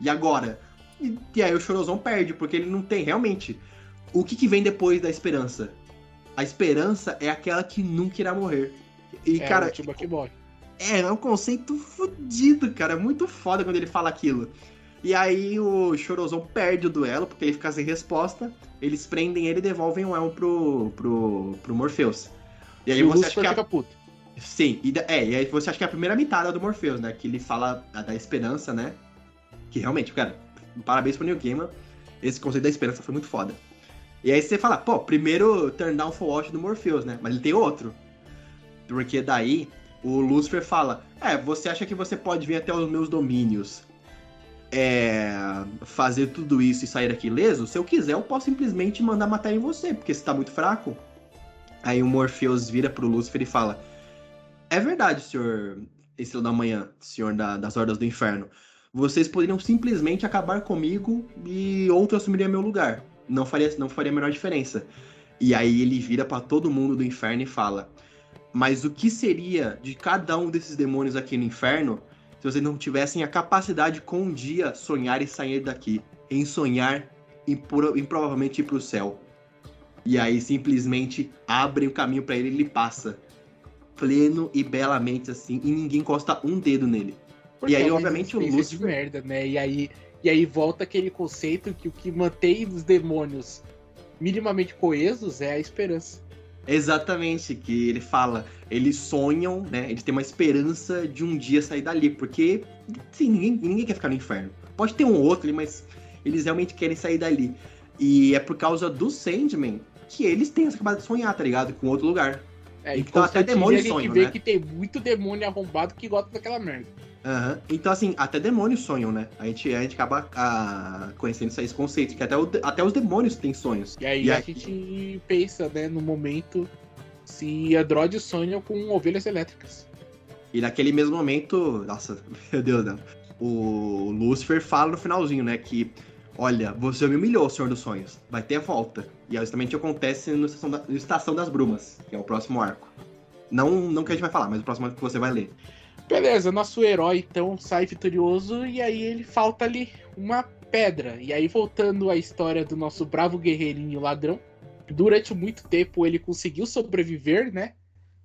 e agora? E, e aí o Chorozão perde, porque ele não tem, realmente. O que, que vem depois da esperança? A esperança é aquela que nunca irá morrer. E, é cara, é, é um conceito fodido, cara. É muito foda quando ele fala aquilo. E aí o Chorozão perde o duelo, porque ele fica sem resposta. Eles prendem ele e devolvem o elmo pro, pro, pro Morpheus. E aí E o você acha que a... fica puto. Sim, e, é, e aí você acha que é a primeira mitada do Morpheus, né? Que ele fala da, da esperança, né? Que realmente, cara, parabéns pro New Gamer. Esse conceito da esperança foi muito foda. E aí você fala, pô, primeiro turn down for watch do Morpheus, né? Mas ele tem outro. Porque daí o Lucifer fala: É, você acha que você pode vir até os meus domínios é, fazer tudo isso e sair aqui ileso? Se eu quiser, eu posso simplesmente mandar matar em você, porque você tá muito fraco. Aí o Morpheus vira pro Lúcifer e fala: É verdade, senhor Estrela da Manhã, senhor da- das Hordas do Inferno. Vocês poderiam simplesmente acabar comigo e outro assumiria meu lugar. Não faria, não faria a menor diferença. E aí ele vira pra todo mundo do inferno e fala: Mas o que seria de cada um desses demônios aqui no inferno se vocês não tivessem a capacidade de com um dia sonhar e sair daqui? Em sonhar e, pro- provavelmente ir pro céu. E aí simplesmente abrem o caminho pra ele e ele passa. Pleno e belamente assim, e ninguém encosta um dedo nele. Porque E aí, obviamente, o Lúcifer- merda, né? E aí, e aí volta aquele conceito que o que mantém os demônios minimamente coesos é a esperança. Exatamente, que ele fala, eles sonham, né? Eles têm uma esperança de um dia sair dali, porque sim, ninguém, ninguém quer ficar no inferno. Pode ter um ou outro ali, mas eles realmente querem sair dali. E é por causa do Sandman que eles têm essa capacidade de sonhar, tá ligado? Com outro lugar. É, Então, até demônio a gente vê né? que tem muito demônio arrombado que gosta daquela merda. Aham. Então, assim, até demônios sonham, né? A gente, a gente acaba ah, conhecendo esse conceito, que até, o- até os demônios têm sonhos. E aí E a gente pensa, né, no momento, se androides sonham com ovelhas elétricas. E naquele mesmo momento, nossa, meu Deus, não. O Lucifer fala no finalzinho, né, que olha, você me humilhou, Senhor dos Sonhos, vai ter a volta. E justamente acontece no Estação, da- no Estação das Brumas, que é o próximo arco. Não, não que a gente vai falar, mas o próximo arco que você vai ler. Beleza, nosso herói então sai vitorioso e aí ele falta ali uma pedra. E aí, voltando à história do nosso bravo guerreirinho ladrão, durante muito tempo ele conseguiu sobreviver, né?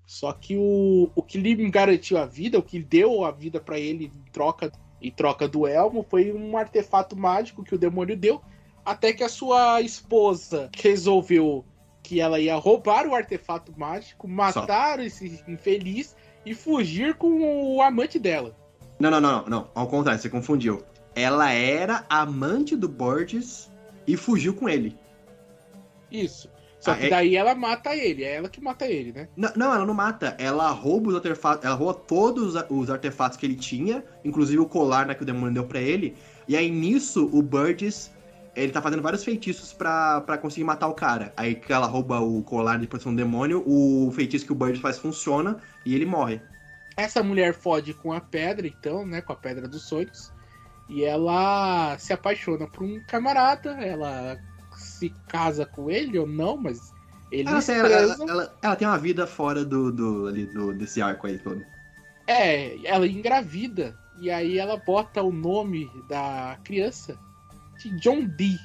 Só que o, o que lhe garantiu a vida, o que deu a vida pra ele em troca, em troca do elmo, foi um artefato mágico que o demônio deu. Até que a sua esposa resolveu que ela ia roubar o artefato mágico, matar esse infeliz e fugir com o amante dela. Não, não, não, não, ao contrário, você confundiu. Ela era amante do Borges e fugiu com ele. Isso. Só Ah, que é- daí ela mata ele, é ela que mata ele, né? Não, não, ela não mata. Ela rouba os artefatos. Ela rouba todos os- os artefatos que ele tinha, inclusive o colar né, que o demônio deu pra ele. E aí nisso, o Burgess. Ele tá fazendo vários feitiços pra, pra conseguir matar o cara. Aí que ela rouba o colar de proteção do demônio, o feitiço que o Burgess faz funciona e ele morre. Essa mulher fode com a pedra, então, né? Com a pedra dos sonhos. E ela se apaixona por um camarada. Ela se casa com ele ou não, mas eles Ela, assim, ela, ela, ela- ela tem uma vida fora do, do, ali, do, desse arco aí todo. É, ela engravida. E aí ela bota o nome da criança de John Dee.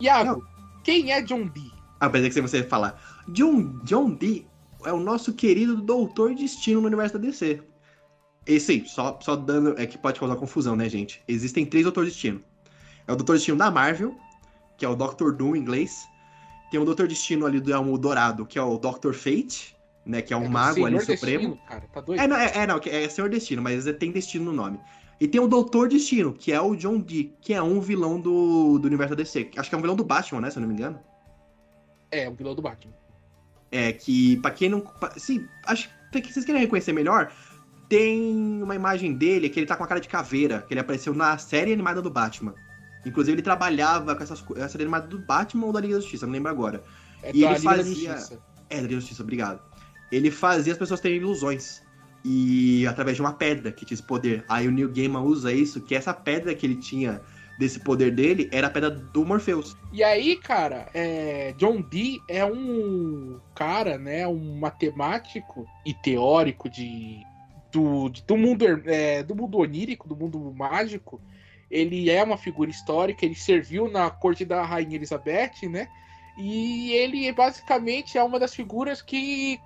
Iago, quem é John Dee? Ah, pensei que você ia falar. John, John Dee é o nosso querido Doutor Destino no universo da DC. E sim, só, só dando. É que pode causar confusão, né, gente? Existem três Doutor Destino. É o Doutor Destino da Marvel, que é o Doctor Doom em inglês. Tem o Doutor Destino ali do Elmo Dourado, que é o Doctor Fate, né? Que é um É mago ali Senhor supremo. Destino, cara, tá doido? É, não, é, é, não, é Senhor Destino, mas tem Destino no nome. E tem o Doutor Destino, que é o John Dee, que é um vilão do, do universo DC. Acho que é um vilão do Batman, né? Se eu não me engano. É, o vilão do Batman. É que, pra quem não. pra- sim, acho que vocês querem reconhecer melhor, tem uma imagem dele que ele tá com a cara de caveira, que ele apareceu na série animada do Batman. Inclusive, ele trabalhava com essas, essa animada do Batman ou da Liga da Justiça, não lembro agora. É E da ele fazia- Justiça. É, da Liga da Justiça, obrigado. Ele fazia as pessoas terem ilusões. E através de uma pedra que tinha esse poder. Aí o Neil Gaiman usa isso, que essa pedra que ele tinha desse poder dele era a pedra do Morpheus. E aí, cara, é, John Dee é um cara, né, um matemático e teórico de, do, de- do, mundo, é, do mundo onírico, do mundo mágico. Ele é uma figura histórica, ele serviu na corte da Rainha Elizabeth, né? E ele basicamente é uma das figuras que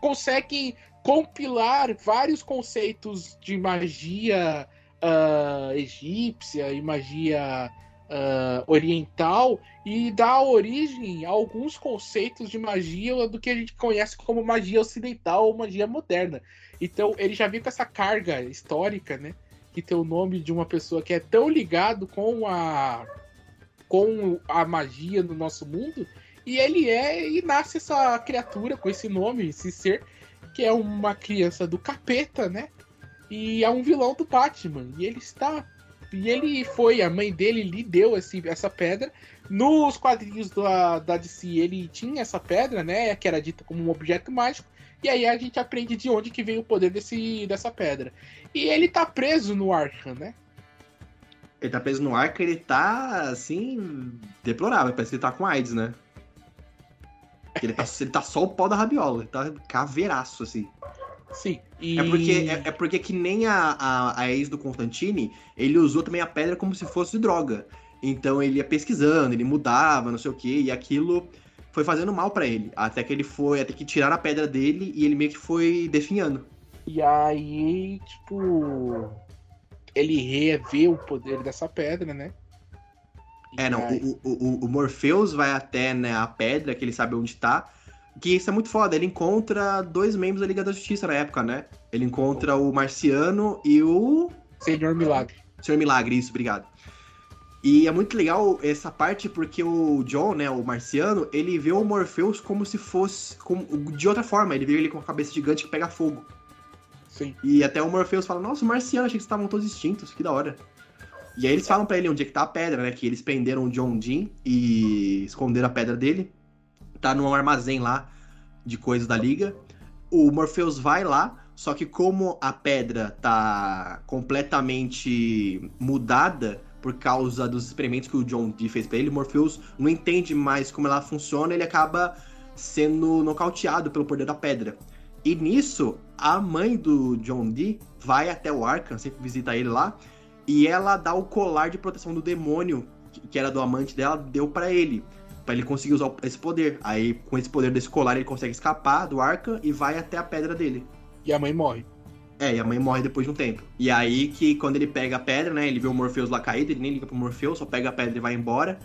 consegue compilar vários conceitos de magia ah, egípcia e magia ah, oriental e dá origem a alguns conceitos de magia do que a gente conhece como magia ocidental ou magia moderna. Então ele já viu com essa carga histórica, né? Que tem o nome de uma pessoa que é tão ligado com a com a magia no nosso mundo e ele é e nasce essa criatura com esse nome, esse ser que é uma criança do capeta, né? E é um vilão do Batman. E ele está. E ele foi, a mãe dele lhe deu esse, essa pedra. Nos quadrinhos da, da DC, ele tinha essa pedra, né? Que era dita como um objeto mágico. E aí a gente aprende de onde que veio o poder desse, dessa pedra. E ele tá preso no Arkham, né? Ele tá preso no arco ele tá, assim, deplorável. Parece que ele tá com AIDS, né? Ele tá, ele tá só o pau da rabiola. Ele tá caveiraço, assim. Sim. E... É porque, é, é porque que nem a, a, a ex do Constantine, ele usou também a pedra como se fosse droga. Então ele ia pesquisando, ele mudava, não sei o que, e aquilo foi fazendo mal pra ele. Até que ele foi, até que tiraram a pedra dele e ele meio que foi definhando. E aí, tipo. Ele revê o poder dessa pedra, né? E É, não, aí- o, o, o, o Morpheus vai até né, a pedra, que ele sabe onde tá. Que isso é muito foda, ele encontra dois membros da Liga da Justiça na época, né? Ele encontra o Marciano e o Senhor Milagre. Senhor Milagre, isso, obrigado. E é muito legal essa parte porque o John, né, o marciano, ele vê o Morpheus como se fosse como, de outra forma. Ele vê ele com a cabeça gigante que pega fogo. Sim. E até o Morpheus fala: Nossa, o marciano, achei que estavam todos extintos, que da hora. E aí eles falam pra ele onde é que tá a pedra, né? Que eles prenderam o John Dean e esconderam a pedra dele. Tá num armazém lá de coisas da liga. O Morpheus vai lá, só que como a pedra tá completamente mudada por causa dos experimentos que o John Dee fez pra ele, Morpheus não entende mais como ela funciona, ele acaba sendo nocauteado pelo poder da pedra. E nisso, a mãe do John Dee vai até o Arkham, sempre visita ele lá, e ela dá o colar de proteção do demônio, que- era do amante dela, deu pra ele. Pra ele conseguir usar esse poder. Aí, com esse poder desse colar, ele consegue escapar do Arkham e vai até a pedra dele. E a mãe morre. É, e a mãe morre depois de um tempo. E aí que quando ele pega a pedra, né? Ele vê o Morpheus lá caído, ele nem liga pro Morpheus, só pega a pedra e vai embora.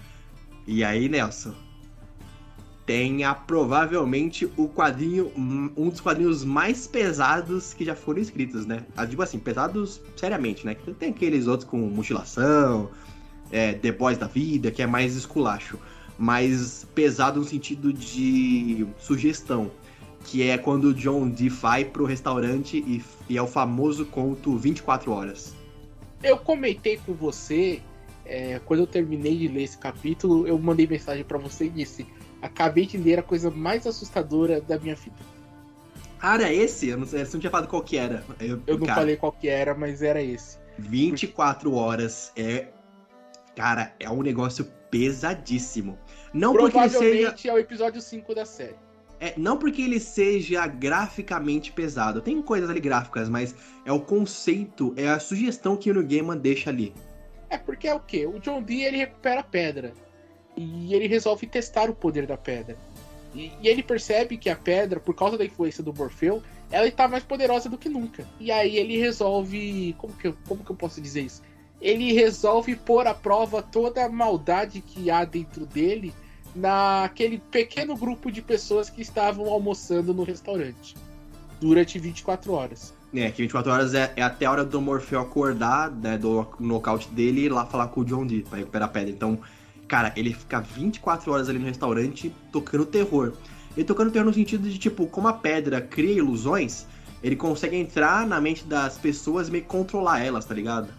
E aí, Nelson, tem a, provavelmente o quadrinho, um dos quadrinhos mais pesados que já foram escritos, né? Ah, Digo assim, pesados seriamente, né? Tem aqueles outros com mutilação, é, The Boys da vida, que é mais esculacho. Mas pesado no sentido de sugestão que é quando o John Dee vai pro restaurante e, e é o famoso conto 24 horas. Eu comentei com você, é, quando eu terminei de ler esse capítulo, eu mandei mensagem pra você e disse: Acabei de ler a coisa mais assustadora da minha vida. Ah, era esse? Eu não, sei, você não tinha falado qual que era. Eu, Eu não cara, falei qual que era, mas era esse. 24 horas é. Cara, é um negócio pesadíssimo. Não porque seja. Provavelmente é o episódio 5 da série. É, não porque ele seja graficamente pesado. Tem coisas ali gráficas, mas é o conceito, é a sugestão que o Neil Gaiman deixa ali. É porque é o quê? O John Dee ele recupera a pedra. E ele resolve testar o poder da pedra. E, e ele percebe que a pedra, por causa da influência do Morfeu, ela está mais poderosa do que nunca. E aí ele resolve. Como que, como que eu posso dizer isso? Ele resolve pôr à prova toda a maldade que há dentro dele naquele pequeno grupo de pessoas que estavam almoçando no restaurante durante 24 horas. É, que 24 horas é, é até a hora do Morfeu acordar, né, do nocaute dele e ir lá falar com o John Dee pra recuperar a pedra. Então, cara, ele fica 24 horas ali no restaurante tocando terror. Ele tocando terror no sentido de, tipo, como a pedra cria ilusões, ele consegue entrar na mente das pessoas e meio que controlar elas, tá ligado?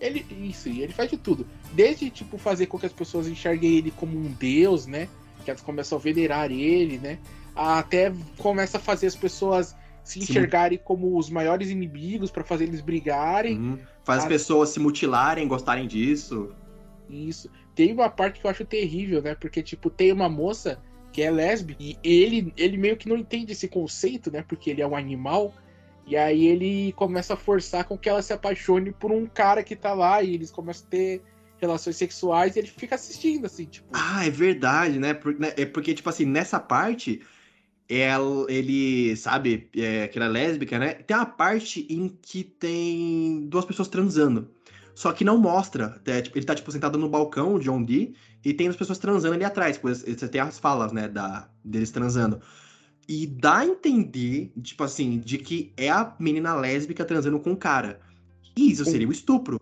Ele, isso, ele faz de tudo. Desde, tipo, fazer com que as pessoas enxerguem ele como um deus, né? Que elas começam a venerar ele, né? Até começa a fazer as pessoas se enxergarem Sim. como os maiores inimigos para fazer eles brigarem. Uhum. Faz a... as pessoas se mutilarem, gostarem disso. Isso. Tem uma parte que eu acho terrível, né? Porque, tipo, tem uma moça que é lésbica e ele, ele meio que não entende esse conceito, né? Porque ele é um animal. E aí ele começa a forçar com que ela se apaixone por um cara que tá lá e eles começam a ter relações sexuais e ele fica assistindo, assim, tipo. Ah, é verdade, né? né é porque, tipo assim, nessa parte, ela, ele, sabe, é, que ela é lésbica, né? Tem uma parte em que tem duas pessoas transando. Só que não mostra. É, tipo, ele tá, tipo, sentado no balcão, o John Dee, e tem as pessoas transando ali atrás. Você tem as falas, né, da, deles transando. E dá a entender, tipo assim, de que é a menina lésbica transando com o cara. E isso seria o estupro.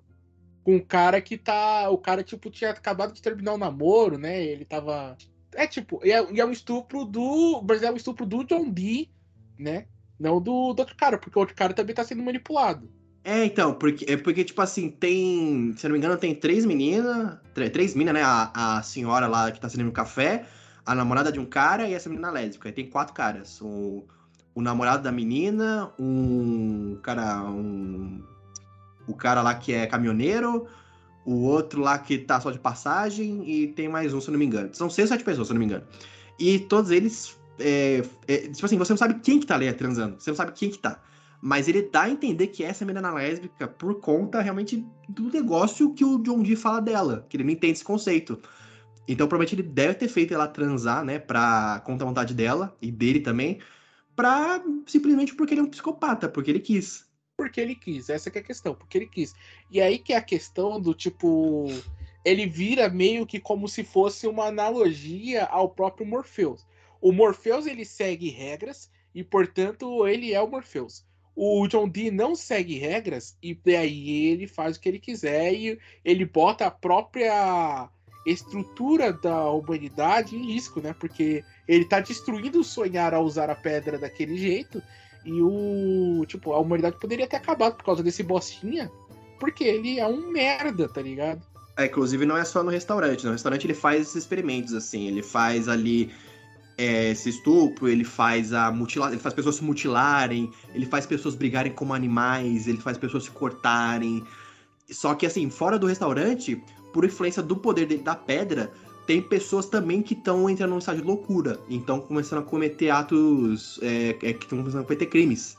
Com um cara que tá. O cara, tipo, tinha acabado de terminar o namoro, né? Ele tava. É tipo, e é, e é um estupro do. Mas é um estupro do John Dee, né? Não do, do outro cara, porque o outro cara também tá sendo manipulado. É, então, porque, é porque, tipo assim, tem. Se eu não me engano, tem três meninas. Três meninas, né? A, a senhora lá que tá servindo café a namorada de um cara e essa menina lésbica. Aí tem quatro caras. O, o namorado da menina, um cara. Um, o cara lá que é caminhoneiro, o outro lá que tá só de passagem, e tem mais um, se eu não me engano. São seis ou sete pessoas, se eu não me engano. E todos eles. É, é, tipo assim, você não sabe quem que tá ali transando. Você não sabe quem que tá. Mas ele dá a entender que essa menina lésbica por conta realmente do negócio que o John Dee fala dela. Que ele não entende esse conceito. Então, provavelmente ele deve ter feito ela transar, né, pra conta a vontade dela e dele também, pra simplesmente porque ele é um psicopata, porque ele quis. Porque ele quis, essa é a questão, porque ele quis. E aí que é a questão do tipo. Ele vira meio que como se fosse uma analogia ao próprio Morpheus. O Morpheus ele segue regras e, portanto, ele é o Morpheus. O John Dee não segue regras e daí ele faz o que ele quiser e ele bota a própria estrutura da humanidade em risco, né? Porque ele tá destruindo o sonhar ao usar a pedra daquele jeito. E o. Tipo, a humanidade poderia ter acabado por causa desse bostinha. Porque ele é um merda, tá ligado? É, inclusive não é só no restaurante. No restaurante ele faz esses experimentos, assim. Ele faz ali é, esse estupro, ele faz a mutilar, ele faz pessoas se mutilarem, ele faz pessoas brigarem como animais, ele faz pessoas se cortarem. Só que assim, fora do restaurante, por influência do poder dele, da pedra, tem pessoas também que estão entrando num estado de loucura. Então começando a cometer atos é, é, que estão começando a cometer crimes.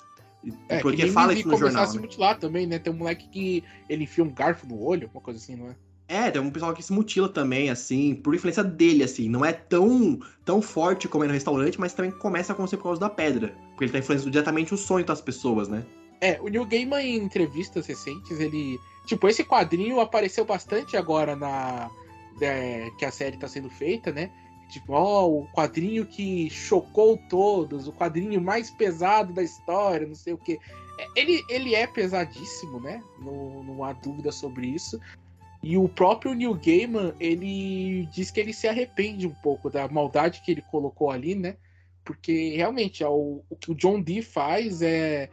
É, porque fala isso no jornal. a se né? mutilar também, né? Tem um moleque que ele enfia um garfo no olho, uma coisa assim, não é? É, tem um pessoal que se mutila também, assim, por influência dele, assim. Não é tão, tão forte como é no restaurante, mas também começa a acontecer por causa da pedra. Porque ele tá influenciando diretamente o sonho das pessoas, né? É, o Neil Gaiman em entrevistas recentes, ele Tipo, esse quadrinho apareceu bastante agora na. É, que a série está sendo feita, né? Tipo, ó, o quadrinho que chocou todos, o quadrinho mais pesado da história, não sei o que. É, ele, ele é pesadíssimo, né? Não, não há dúvida sobre isso. E o próprio Neil Gaiman, ele diz que ele se arrepende um pouco da maldade que ele colocou ali, né? Porque realmente o, o que o John Dee faz é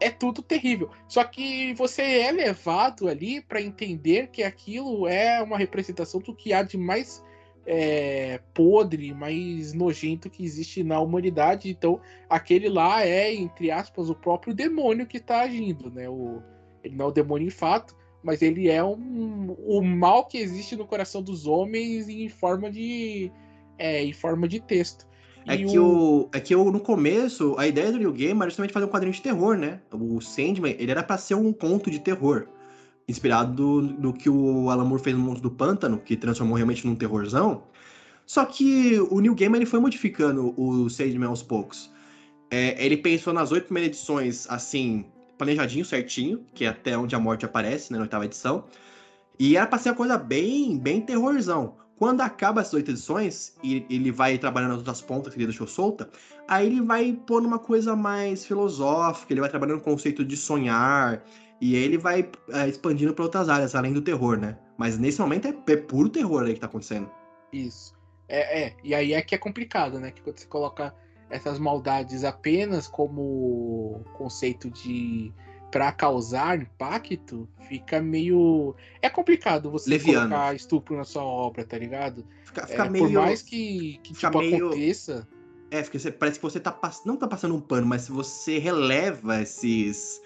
é tudo terrível. Só que você é levado ali para entender que aquilo é uma representação do que há de mais é, podre, mais nojento que existe na humanidade. Então, aquele lá é, entre aspas, o próprio demônio que está agindo, né? O, ele não é o demônio em fato, mas ele é um, o mal que existe no coração dos homens em forma de, é, em forma de texto. É que, o... é que eu, no começo, a ideia do New Game era justamente fazer um quadrinho de terror, né? O Sandman, ele era para ser um conto de terror. Inspirado no que o Alan Moore fez no Monstro do Pântano, que transformou realmente num terrorzão. Só que o New Game ele foi modificando o Sandman aos poucos. É, ele pensou nas oito primeiras edições, assim, planejadinho, certinho, que é até onde a morte aparece, né, na oitava edição. E era pra ser uma coisa bem, bem terrorzão. Quando acaba essas oito edições e ele vai trabalhando nas outras pontas que ele deixou solta, aí ele vai pôr numa coisa mais filosófica, ele vai trabalhando o conceito de sonhar, e aí ele vai é, expandindo para outras áreas, além do terror, né? Mas nesse momento é, é puro terror aí que tá acontecendo. Isso. É, é, e aí é que é complicado, né? Que quando você coloca essas maldades apenas como conceito de para causar impacto, fica meio. É complicado você Leviano. colocar estupro na sua obra, tá ligado? Fica, fica É, meio. Por mais que, que fica tipo, meio- aconteça. É, porque você- parece que você tá pass... não tá passando um pano, mas se você releva esses,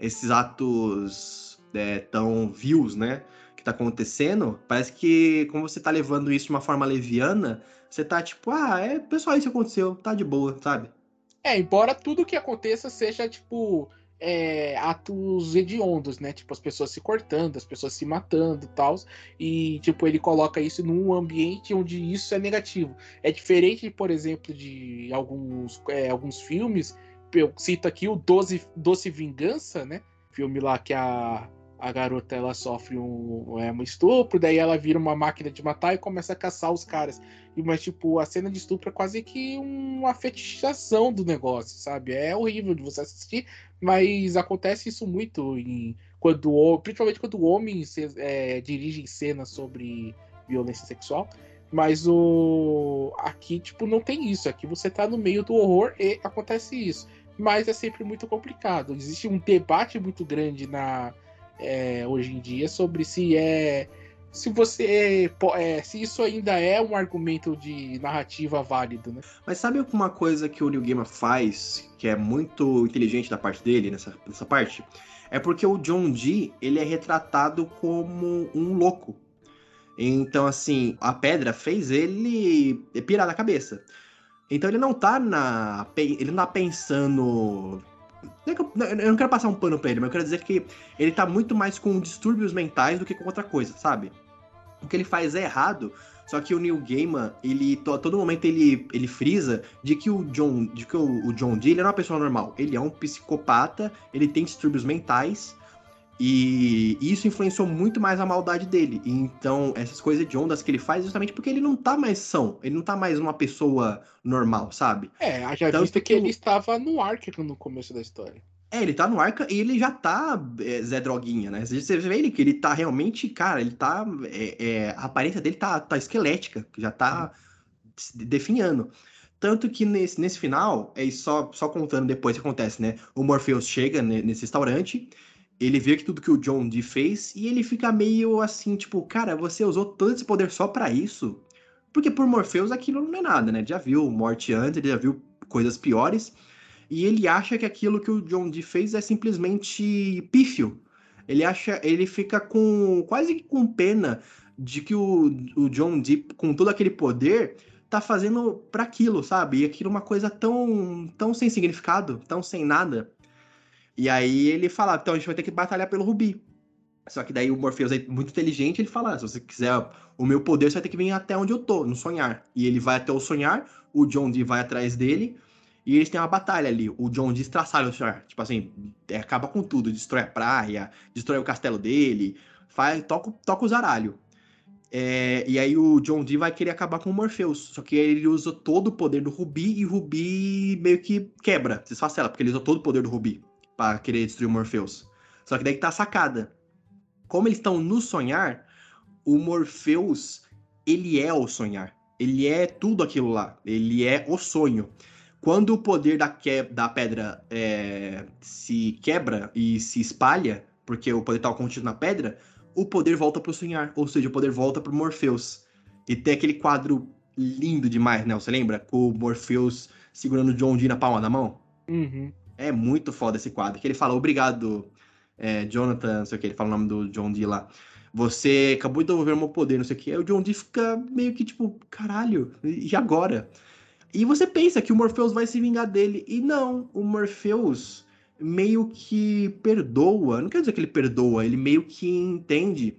esses atos é, tão views, né? Que tá acontecendo, parece que como você tá levando isso de uma forma leviana, você tá tipo, ah, é pessoal, isso aconteceu, tá de boa, sabe? É, embora tudo que aconteça seja, tipo, é, atos hediondos, né? Tipo, as pessoas se cortando, as pessoas se matando e tal. E, tipo, ele coloca isso num ambiente onde isso é negativo. É diferente, por exemplo, de alguns, é, alguns filmes. Eu cito aqui o Doce, Doce Vingança, né? Filme lá que a, a garota ela sofre um, é, um estupro, daí ela vira uma máquina de matar e começa a caçar os caras. E, Mas, tipo, a cena de estupro é quase que uma fetichização do negócio, sabe? É horrível de você assistir, mas acontece isso muito em quando principalmente quando homens é, dirigem cenas sobre violência sexual. Mas o aqui, tipo, não tem isso. Aqui você tá no meio do horror e acontece isso. Mas é sempre muito complicado. Existe um debate muito grande na é, hoje em dia sobre se é se você é, se isso ainda é um argumento de narrativa válido, né? Mas sabe uma coisa que o Neil Gaiman faz, que é muito inteligente da parte dele, nessa, nessa parte? É porque o John Dee, ele é retratado como um louco. Então, assim, a pedra fez ele pirar da cabeça. Então ele não tá na. Ele não tá pensando. É Eu não quero passar um pano pra ele, mas eu quero dizer que ele tá muito mais com distúrbios mentais do que com outra coisa, sabe? O que ele faz é errado, só que o Neil Gaiman, ele a todo momento ele, ele frisa de que o John, de que o, o John Dee ele não é uma pessoa normal. Ele é um psicopata, ele tem distúrbios mentais e isso influenciou muito mais a maldade dele. E então, essas coisas de ondas que ele faz justamente porque ele não tá mais são, ele não tá mais uma pessoa normal, sabe? É, haja Tanto vista que ele estava no Ark no começo da história. É, ele tá no arca e ele já tá é, Zé Droguinha, né? Você vê ele que ele tá realmente, cara, ele tá. é, é, a aparência dele tá, tá esquelética, já tá definhando. Tanto que nesse, nesse final, é só, só contando depois o que acontece, né? O Morpheus chega ne- nesse restaurante, ele vê que tudo que o John Dee fez e ele fica meio assim, tipo, cara, você usou todo esse poder só pra isso? Porque por Morpheus aquilo não é nada, né? Ele já viu morte antes, ele já viu coisas piores. E ele acha que aquilo que o John Dee fez é simplesmente pífio. Ele acha, ele fica com quase com pena de que o, o John Dee, com todo aquele poder, tá fazendo para aquilo, sabe? E aquilo é uma coisa tão, tão sem significado, tão sem nada. E aí ele fala, então a gente vai ter que batalhar pelo Rubi. Só que daí o Morpheus é muito inteligente, ele fala, "Ah, se você quiser o meu poder, você vai ter que vir até onde eu tô, no sonhar. E ele vai até o sonhar, o John Dee vai atrás dele, e eles têm uma batalha ali. O John Dee estraçalha o sonhar. Tipo assim, é, acaba com tudo, destrói a praia, destrói o castelo dele, faz, toca, toca o zaralho. É, e aí o John Dee vai querer acabar com o Morpheus. Só que ele usa todo o poder do Rubi e o Rubi meio que quebra, desfacela, porque ele usa todo o poder do Rubi pra querer destruir o Morpheus. Só que daí que tá a sacada. Como eles estão no sonhar, o Morpheus, ele é o sonhar. Ele é tudo aquilo lá. Ele é o sonho. Quando o poder da, que... da pedra é, se quebra e se espalha, porque o poder tá contido na pedra, o poder volta pro sonhar, ou seja, o poder volta pro Morpheus. E tem aquele quadro lindo demais, né? Você lembra? Com o Morpheus segurando o John Dee na palma da mão. Uhum. É muito foda esse quadro. Que ele fala, obrigado, é, Jonathan, não sei o que, ele fala o nome do John Dee lá. Você acabou de devolver o meu poder, não sei o que. Aí o John Dee fica meio que tipo, caralho, e agora? E você pensa que o Morpheus vai se vingar dele. E não, o Morpheus meio que perdoa. Não quer dizer que ele perdoa, ele meio que entende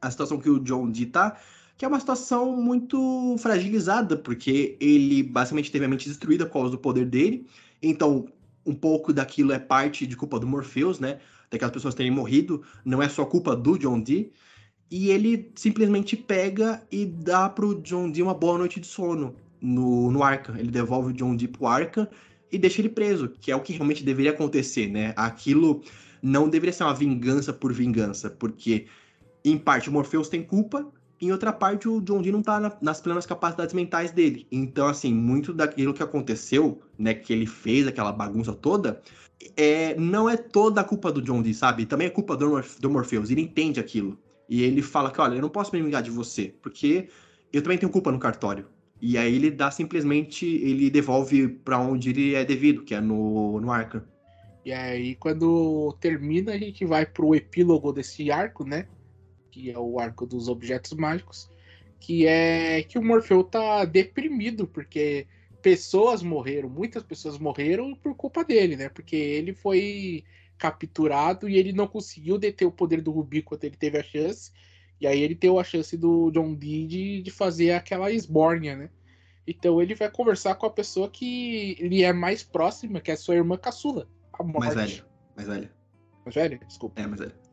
a situação que o John Dee tá, que é uma situação muito fragilizada, porque ele basicamente teve a mente destruída por causa do poder dele. Então, um pouco daquilo é parte de culpa do Morpheus, né? Daquelas pessoas terem morrido, não é só culpa do John Dee. E ele simplesmente pega e dá pro John Dee uma boa noite de sono no, no Arca. Ele devolve o John Dee pro Arca e deixa ele preso, que é o que realmente deveria acontecer, né? Aquilo não deveria ser uma vingança por vingança, porque, em parte, o Morpheus tem culpa, em outra parte o John Dee não tá na, nas plenas capacidades mentais dele. Então, assim, muito daquilo que aconteceu, né, que ele fez, aquela bagunça toda, é, não é toda a culpa do John Dee, sabe? Também é culpa do, do Morpheus, ele entende aquilo. E ele fala que, olha, eu não posso me vingar de você, porque eu também tenho culpa no cartório. E aí ele dá simplesmente, ele devolve para onde ele é devido, que é no, no Arkham. E aí, quando termina, a gente vai pro epílogo desse arco, né? Que é o arco dos objetos mágicos. Que é que o Morfeu tá deprimido, porque pessoas morreram, muitas pessoas morreram por culpa dele, né? Porque ele foi capturado e ele não conseguiu deter o poder do Rubi quando ele teve a chance. E aí ele teve a chance do John Dee de, de fazer aquela esbórnia, né? Então ele vai conversar com a pessoa que lhe é mais próxima, que é sua irmã caçula, a morte. Mais velha, mais velha. Mais velha? Desculpa. É, mais velha.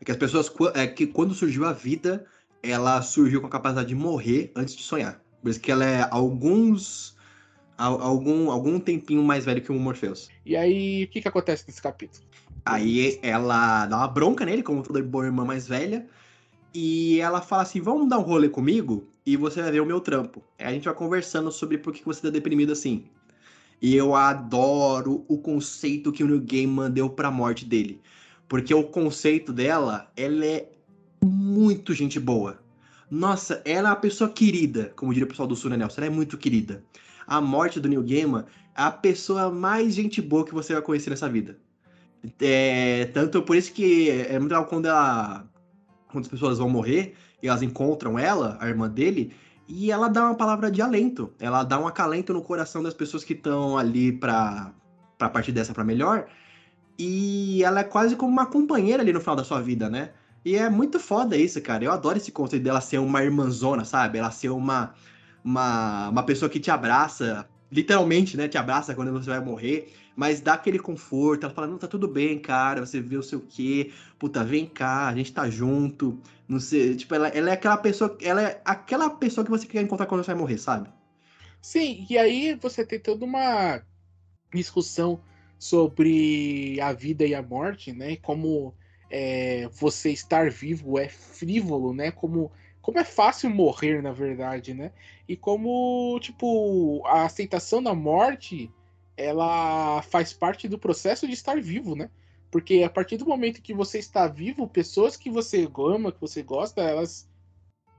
É que as pessoas, é que quando surgiu a vida, ela surgiu com a capacidade de morrer antes de sonhar. Por isso que ela é alguns algum, algum tempinho mais velho que o Morpheus. E aí, o que, que acontece nesse capítulo? Aí ela dá uma bronca nele, como toda boa irmã mais velha, e ela fala assim: vamos dar um rolê comigo e você vai ver o meu trampo. Aí a gente vai conversando sobre por que você tá deprimido assim. E eu adoro o conceito que o New Gaiman deu pra morte dele. Porque o conceito dela, ela é muito gente boa. Nossa, ela é uma pessoa querida, como diria o pessoal do Sul, né, Nelson? Ela é muito querida. A morte do New Gaiman é a pessoa mais gente boa que você vai conhecer nessa vida. É, tanto por isso que é muito legal quando ela quando as pessoas vão morrer e elas encontram ela, a irmã dele, e ela dá uma palavra de alento. Ela dá um acalento no coração das pessoas que estão ali para partir dessa para melhor. E ela é quase como uma companheira ali no final da sua vida, né? E é muito foda isso, cara. Eu adoro esse conceito dela ser uma irmãzona, sabe? Ela ser uma, uma, uma pessoa que te abraça, literalmente, né? Te abraça quando você vai morrer mas dá aquele conforto. Ela fala: não, tá tudo bem, cara. Você vê o seu quê, puta, vem cá, a gente tá junto. Não sei, tipo, ela, ela é aquela pessoa, ela é aquela pessoa que você quer encontrar quando você vai morrer, sabe? Sim, e aí você tem toda uma discussão sobre a vida e a morte, né? Como é, você estar vivo é frívolo, né? Como, como é fácil morrer, na verdade, né? E como, tipo, a aceitação da morte ela faz parte do processo de estar vivo, né? Porque a partir do momento que você está vivo, pessoas que você ama, que você gosta, elas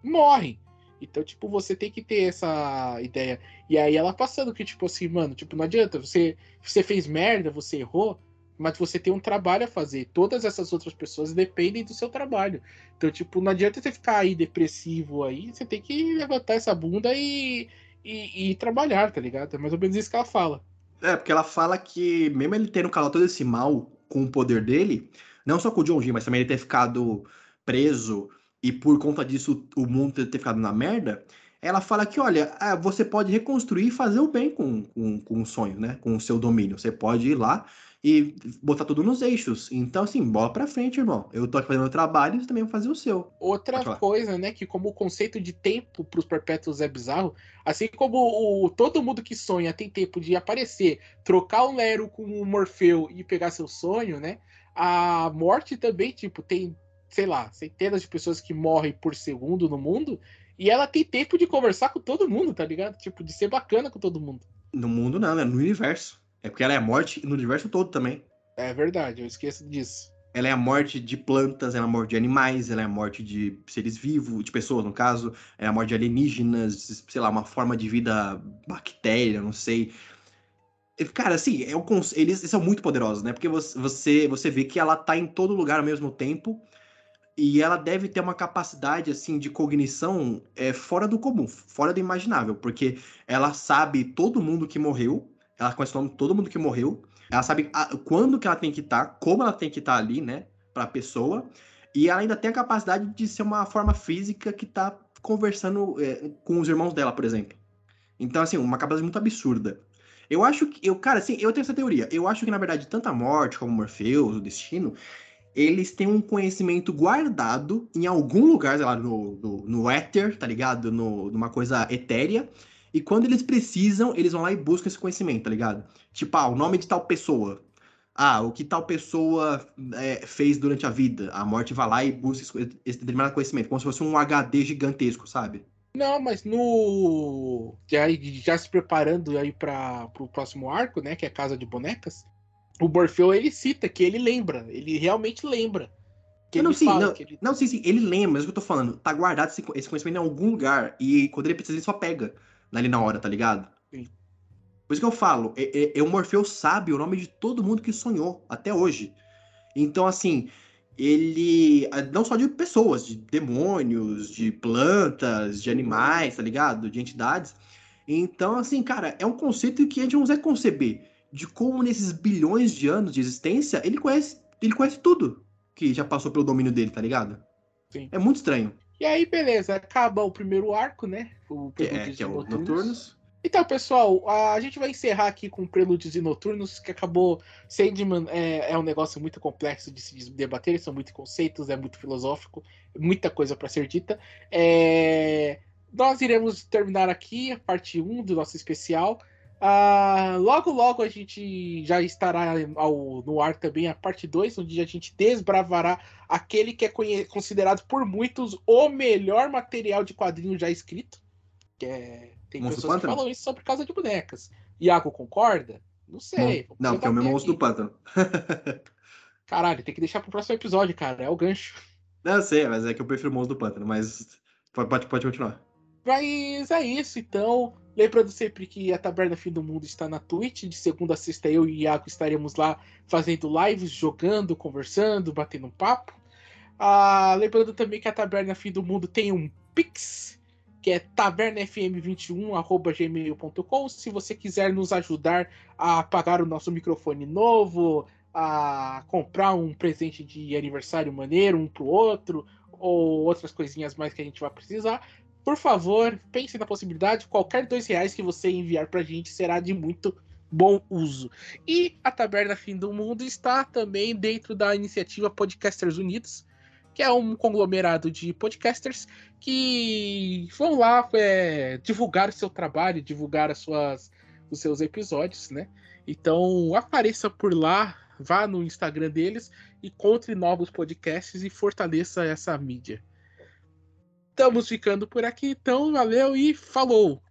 morrem. Então, tipo, você tem que ter essa ideia. E aí ela passando que, tipo assim, mano, tipo, não adianta, você, você fez merda, você errou, mas você tem um trabalho a fazer. Todas essas outras pessoas dependem do seu trabalho. Então, tipo, não adianta você ficar aí depressivo aí, você tem que levantar essa bunda e, e, e trabalhar, tá ligado? É mais ou menos isso que ela fala. É, porque ela fala que, mesmo ele tendo calado todo esse mal com o poder dele, não só com o John Dee, mas também ele ter ficado preso e por conta disso o mundo ter ficado na merda, ela fala que, olha, é, você pode reconstruir e fazer o bem com, com, com o sonho, né? Com o seu domínio. Você pode ir lá e botar tudo nos eixos. Então, assim, bola pra frente, irmão. Eu tô aqui fazendo meu trabalho e você também vai fazer o seu. Outra coisa, né, que como o conceito de tempo pros perpétuos é bizarro, assim como o, todo mundo que sonha tem tempo de aparecer, trocar o Lero com o Morfeu e pegar seu sonho, né? A morte também, tipo, tem, sei lá, centenas de pessoas que morrem por segundo no mundo, e ela tem tempo de conversar com todo mundo, tá ligado? Tipo, de ser bacana com todo mundo. No mundo não, né? No universo. É porque ela é a morte no universo todo também. É verdade, eu esqueço disso. Ela é a morte de plantas, ela é a morte de animais, ela é a morte de seres vivos, de pessoas, no caso, é a morte de alienígenas, sei lá, uma forma de vida bactéria, não sei. Cara, assim, é um, eles, eles são muito poderosos, né? Porque você, você vê que ela tá em todo lugar ao mesmo tempo e ela deve ter uma capacidade, assim, de cognição é, fora do comum, fora do imaginável, porque ela sabe todo mundo que morreu, ela conhece o nome de todo mundo que morreu. Ela sabe a, quando que ela tem que estar, tá, como ela tem que estar tá ali, né? Pra pessoa. E ela ainda tem a capacidade de ser uma forma física que tá conversando é, com os irmãos dela, por exemplo. Então, assim, uma capacidade muito absurda. Eu acho que. Eu, cara, assim, eu tenho essa teoria. Eu acho que, na verdade, tanto a morte como Morpheus, o destino, eles têm um conhecimento guardado em algum lugar, sei lá, no, no, no éter, tá ligado? No, numa coisa etérea e quando eles precisam, eles vão lá e buscam esse conhecimento, tá ligado? Tipo, ah, o nome de tal pessoa. ah, o que tal pessoa é, fez durante a vida. A morte vai lá e busca esse determinado conhecimento, como se fosse um HD gigantesco, sabe? Não, mas no. Já, já se preparando aí para o próximo arco, né? Que é a Casa de Bonecas. O Morfeu ele cita que ele lembra, ele realmente lembra. Que não, sim, não, ele... não, sim, sim, ele lembra, mas é o que eu tô falando, tá guardado esse, esse conhecimento em algum lugar, e quando ele precisa, ele só pega ali na hora, tá ligado? Sim. Por isso que eu falo, é, é, é, o Morfeu sabe o nome de todo mundo que sonhou, até hoje. Então, assim, ele. Não só de pessoas, de demônios, de plantas, de animais, tá ligado? De entidades. Então, assim, cara, é um conceito que a gente não consegue conceber. De como nesses bilhões de anos de existência, ele conhece, ele conhece tudo que já passou pelo domínio dele, tá ligado? Sim. É muito estranho. E aí, beleza, acaba o primeiro arco, né? O que é, que é o Noturnos. Noturnos. Então, pessoal, a gente vai encerrar aqui com Prelúdios e Noturnos, que acabou. Sandman é, é um negócio muito complexo de se debater, são muitos conceitos, é muito filosófico, muita coisa para ser dita. É... Nós iremos terminar aqui a parte 1 do nosso especial. Uh, logo, logo a gente já estará ao, no ar também a parte 2, onde a gente desbravará aquele que é considerado por muitos o melhor material de quadrinho já escrito, que é tem monstro pessoas que falam isso sobre Casa de Bonecas. Iago concorda? Não sei. Não, que é o meu monstro do pântano. Caralho, tem que deixar pro próximo episódio, cara. É o gancho. Não, sei, mas é que eu prefiro o monstro do pântano, mas pode, pode continuar. Mas é isso, então. Lembrando sempre que a Taberna Fim do Mundo está na Twitch. De segunda a sexta, eu e Iago estaremos lá fazendo lives, jogando, conversando, batendo um papo. Ah, lembrando também que a Taberna Fim do Mundo tem um Pix, que é tavernafm21@gmail.com. Se você quiser nos ajudar a pagar o nosso microfone novo, a comprar um presente de aniversário maneiro um pro outro, ou outras coisinhas mais que a gente vai precisar, por favor, pense na possibilidade. Qualquer dois reais que você enviar pra gente será de muito bom uso. E a Taberna Fim do Mundo está também dentro da iniciativa Podcasters Unidos que é um conglomerado de podcasters que vão lá é, divulgar o seu trabalho, divulgar as suas, os seus episódios, né? Então apareça por lá, vá no Instagram deles, encontre novos podcasts e fortaleça essa mídia. Estamos ficando por aqui, então valeu e falou!